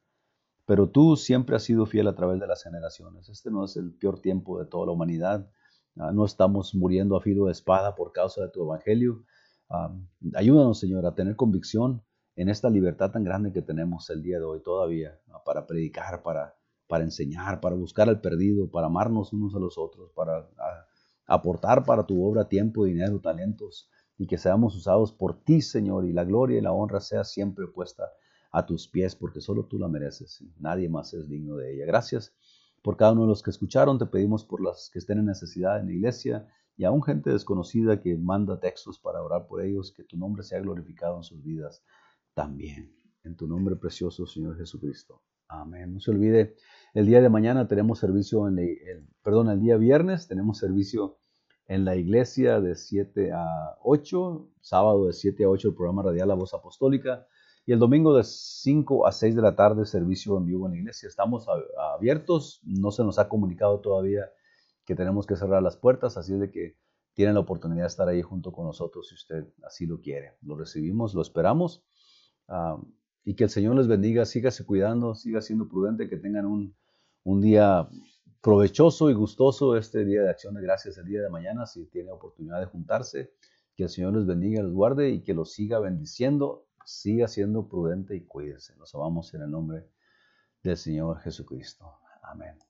Pero tú siempre has sido fiel a través de las generaciones. Este no es el peor tiempo de toda la humanidad. Ah, no estamos muriendo a filo de espada por causa de tu evangelio ayúdanos, Señor, a tener convicción en esta libertad tan grande que tenemos el día de hoy todavía para predicar, para para enseñar, para buscar al perdido, para amarnos unos a los otros, para aportar para tu obra tiempo, dinero, talentos, y que seamos usados por ti, Señor, y la gloria y la honra sea siempre puesta a tus pies, porque solo tú la mereces, y nadie más es digno de ella. Gracias por cada uno de los que escucharon, te pedimos por las que estén en necesidad en la iglesia, y aún gente desconocida que manda textos para orar por ellos, que tu nombre sea glorificado en sus vidas también. En tu nombre precioso, Señor Jesucristo. Amén. No se olvide, el día de mañana tenemos servicio en el, perdón, el día viernes tenemos servicio en la iglesia de 7 a 8, sábado de 7 a 8 el programa radial La Voz Apostólica y el domingo de 5 a 6 de la tarde servicio en vivo en la iglesia. Estamos abiertos, no se nos ha comunicado todavía que tenemos que cerrar las puertas, así de que tienen la oportunidad de estar ahí junto con nosotros si usted así lo quiere. Lo recibimos, lo esperamos. Y que el Señor les bendiga, sígase cuidando, siga siendo prudente, que tengan un, un día provechoso y gustoso este día de acción de gracias el día de mañana, si tiene oportunidad de juntarse, que el Señor les bendiga, les guarde y que los siga bendiciendo, siga siendo prudente y cuídense. Los amamos en el nombre del Señor Jesucristo. Amén.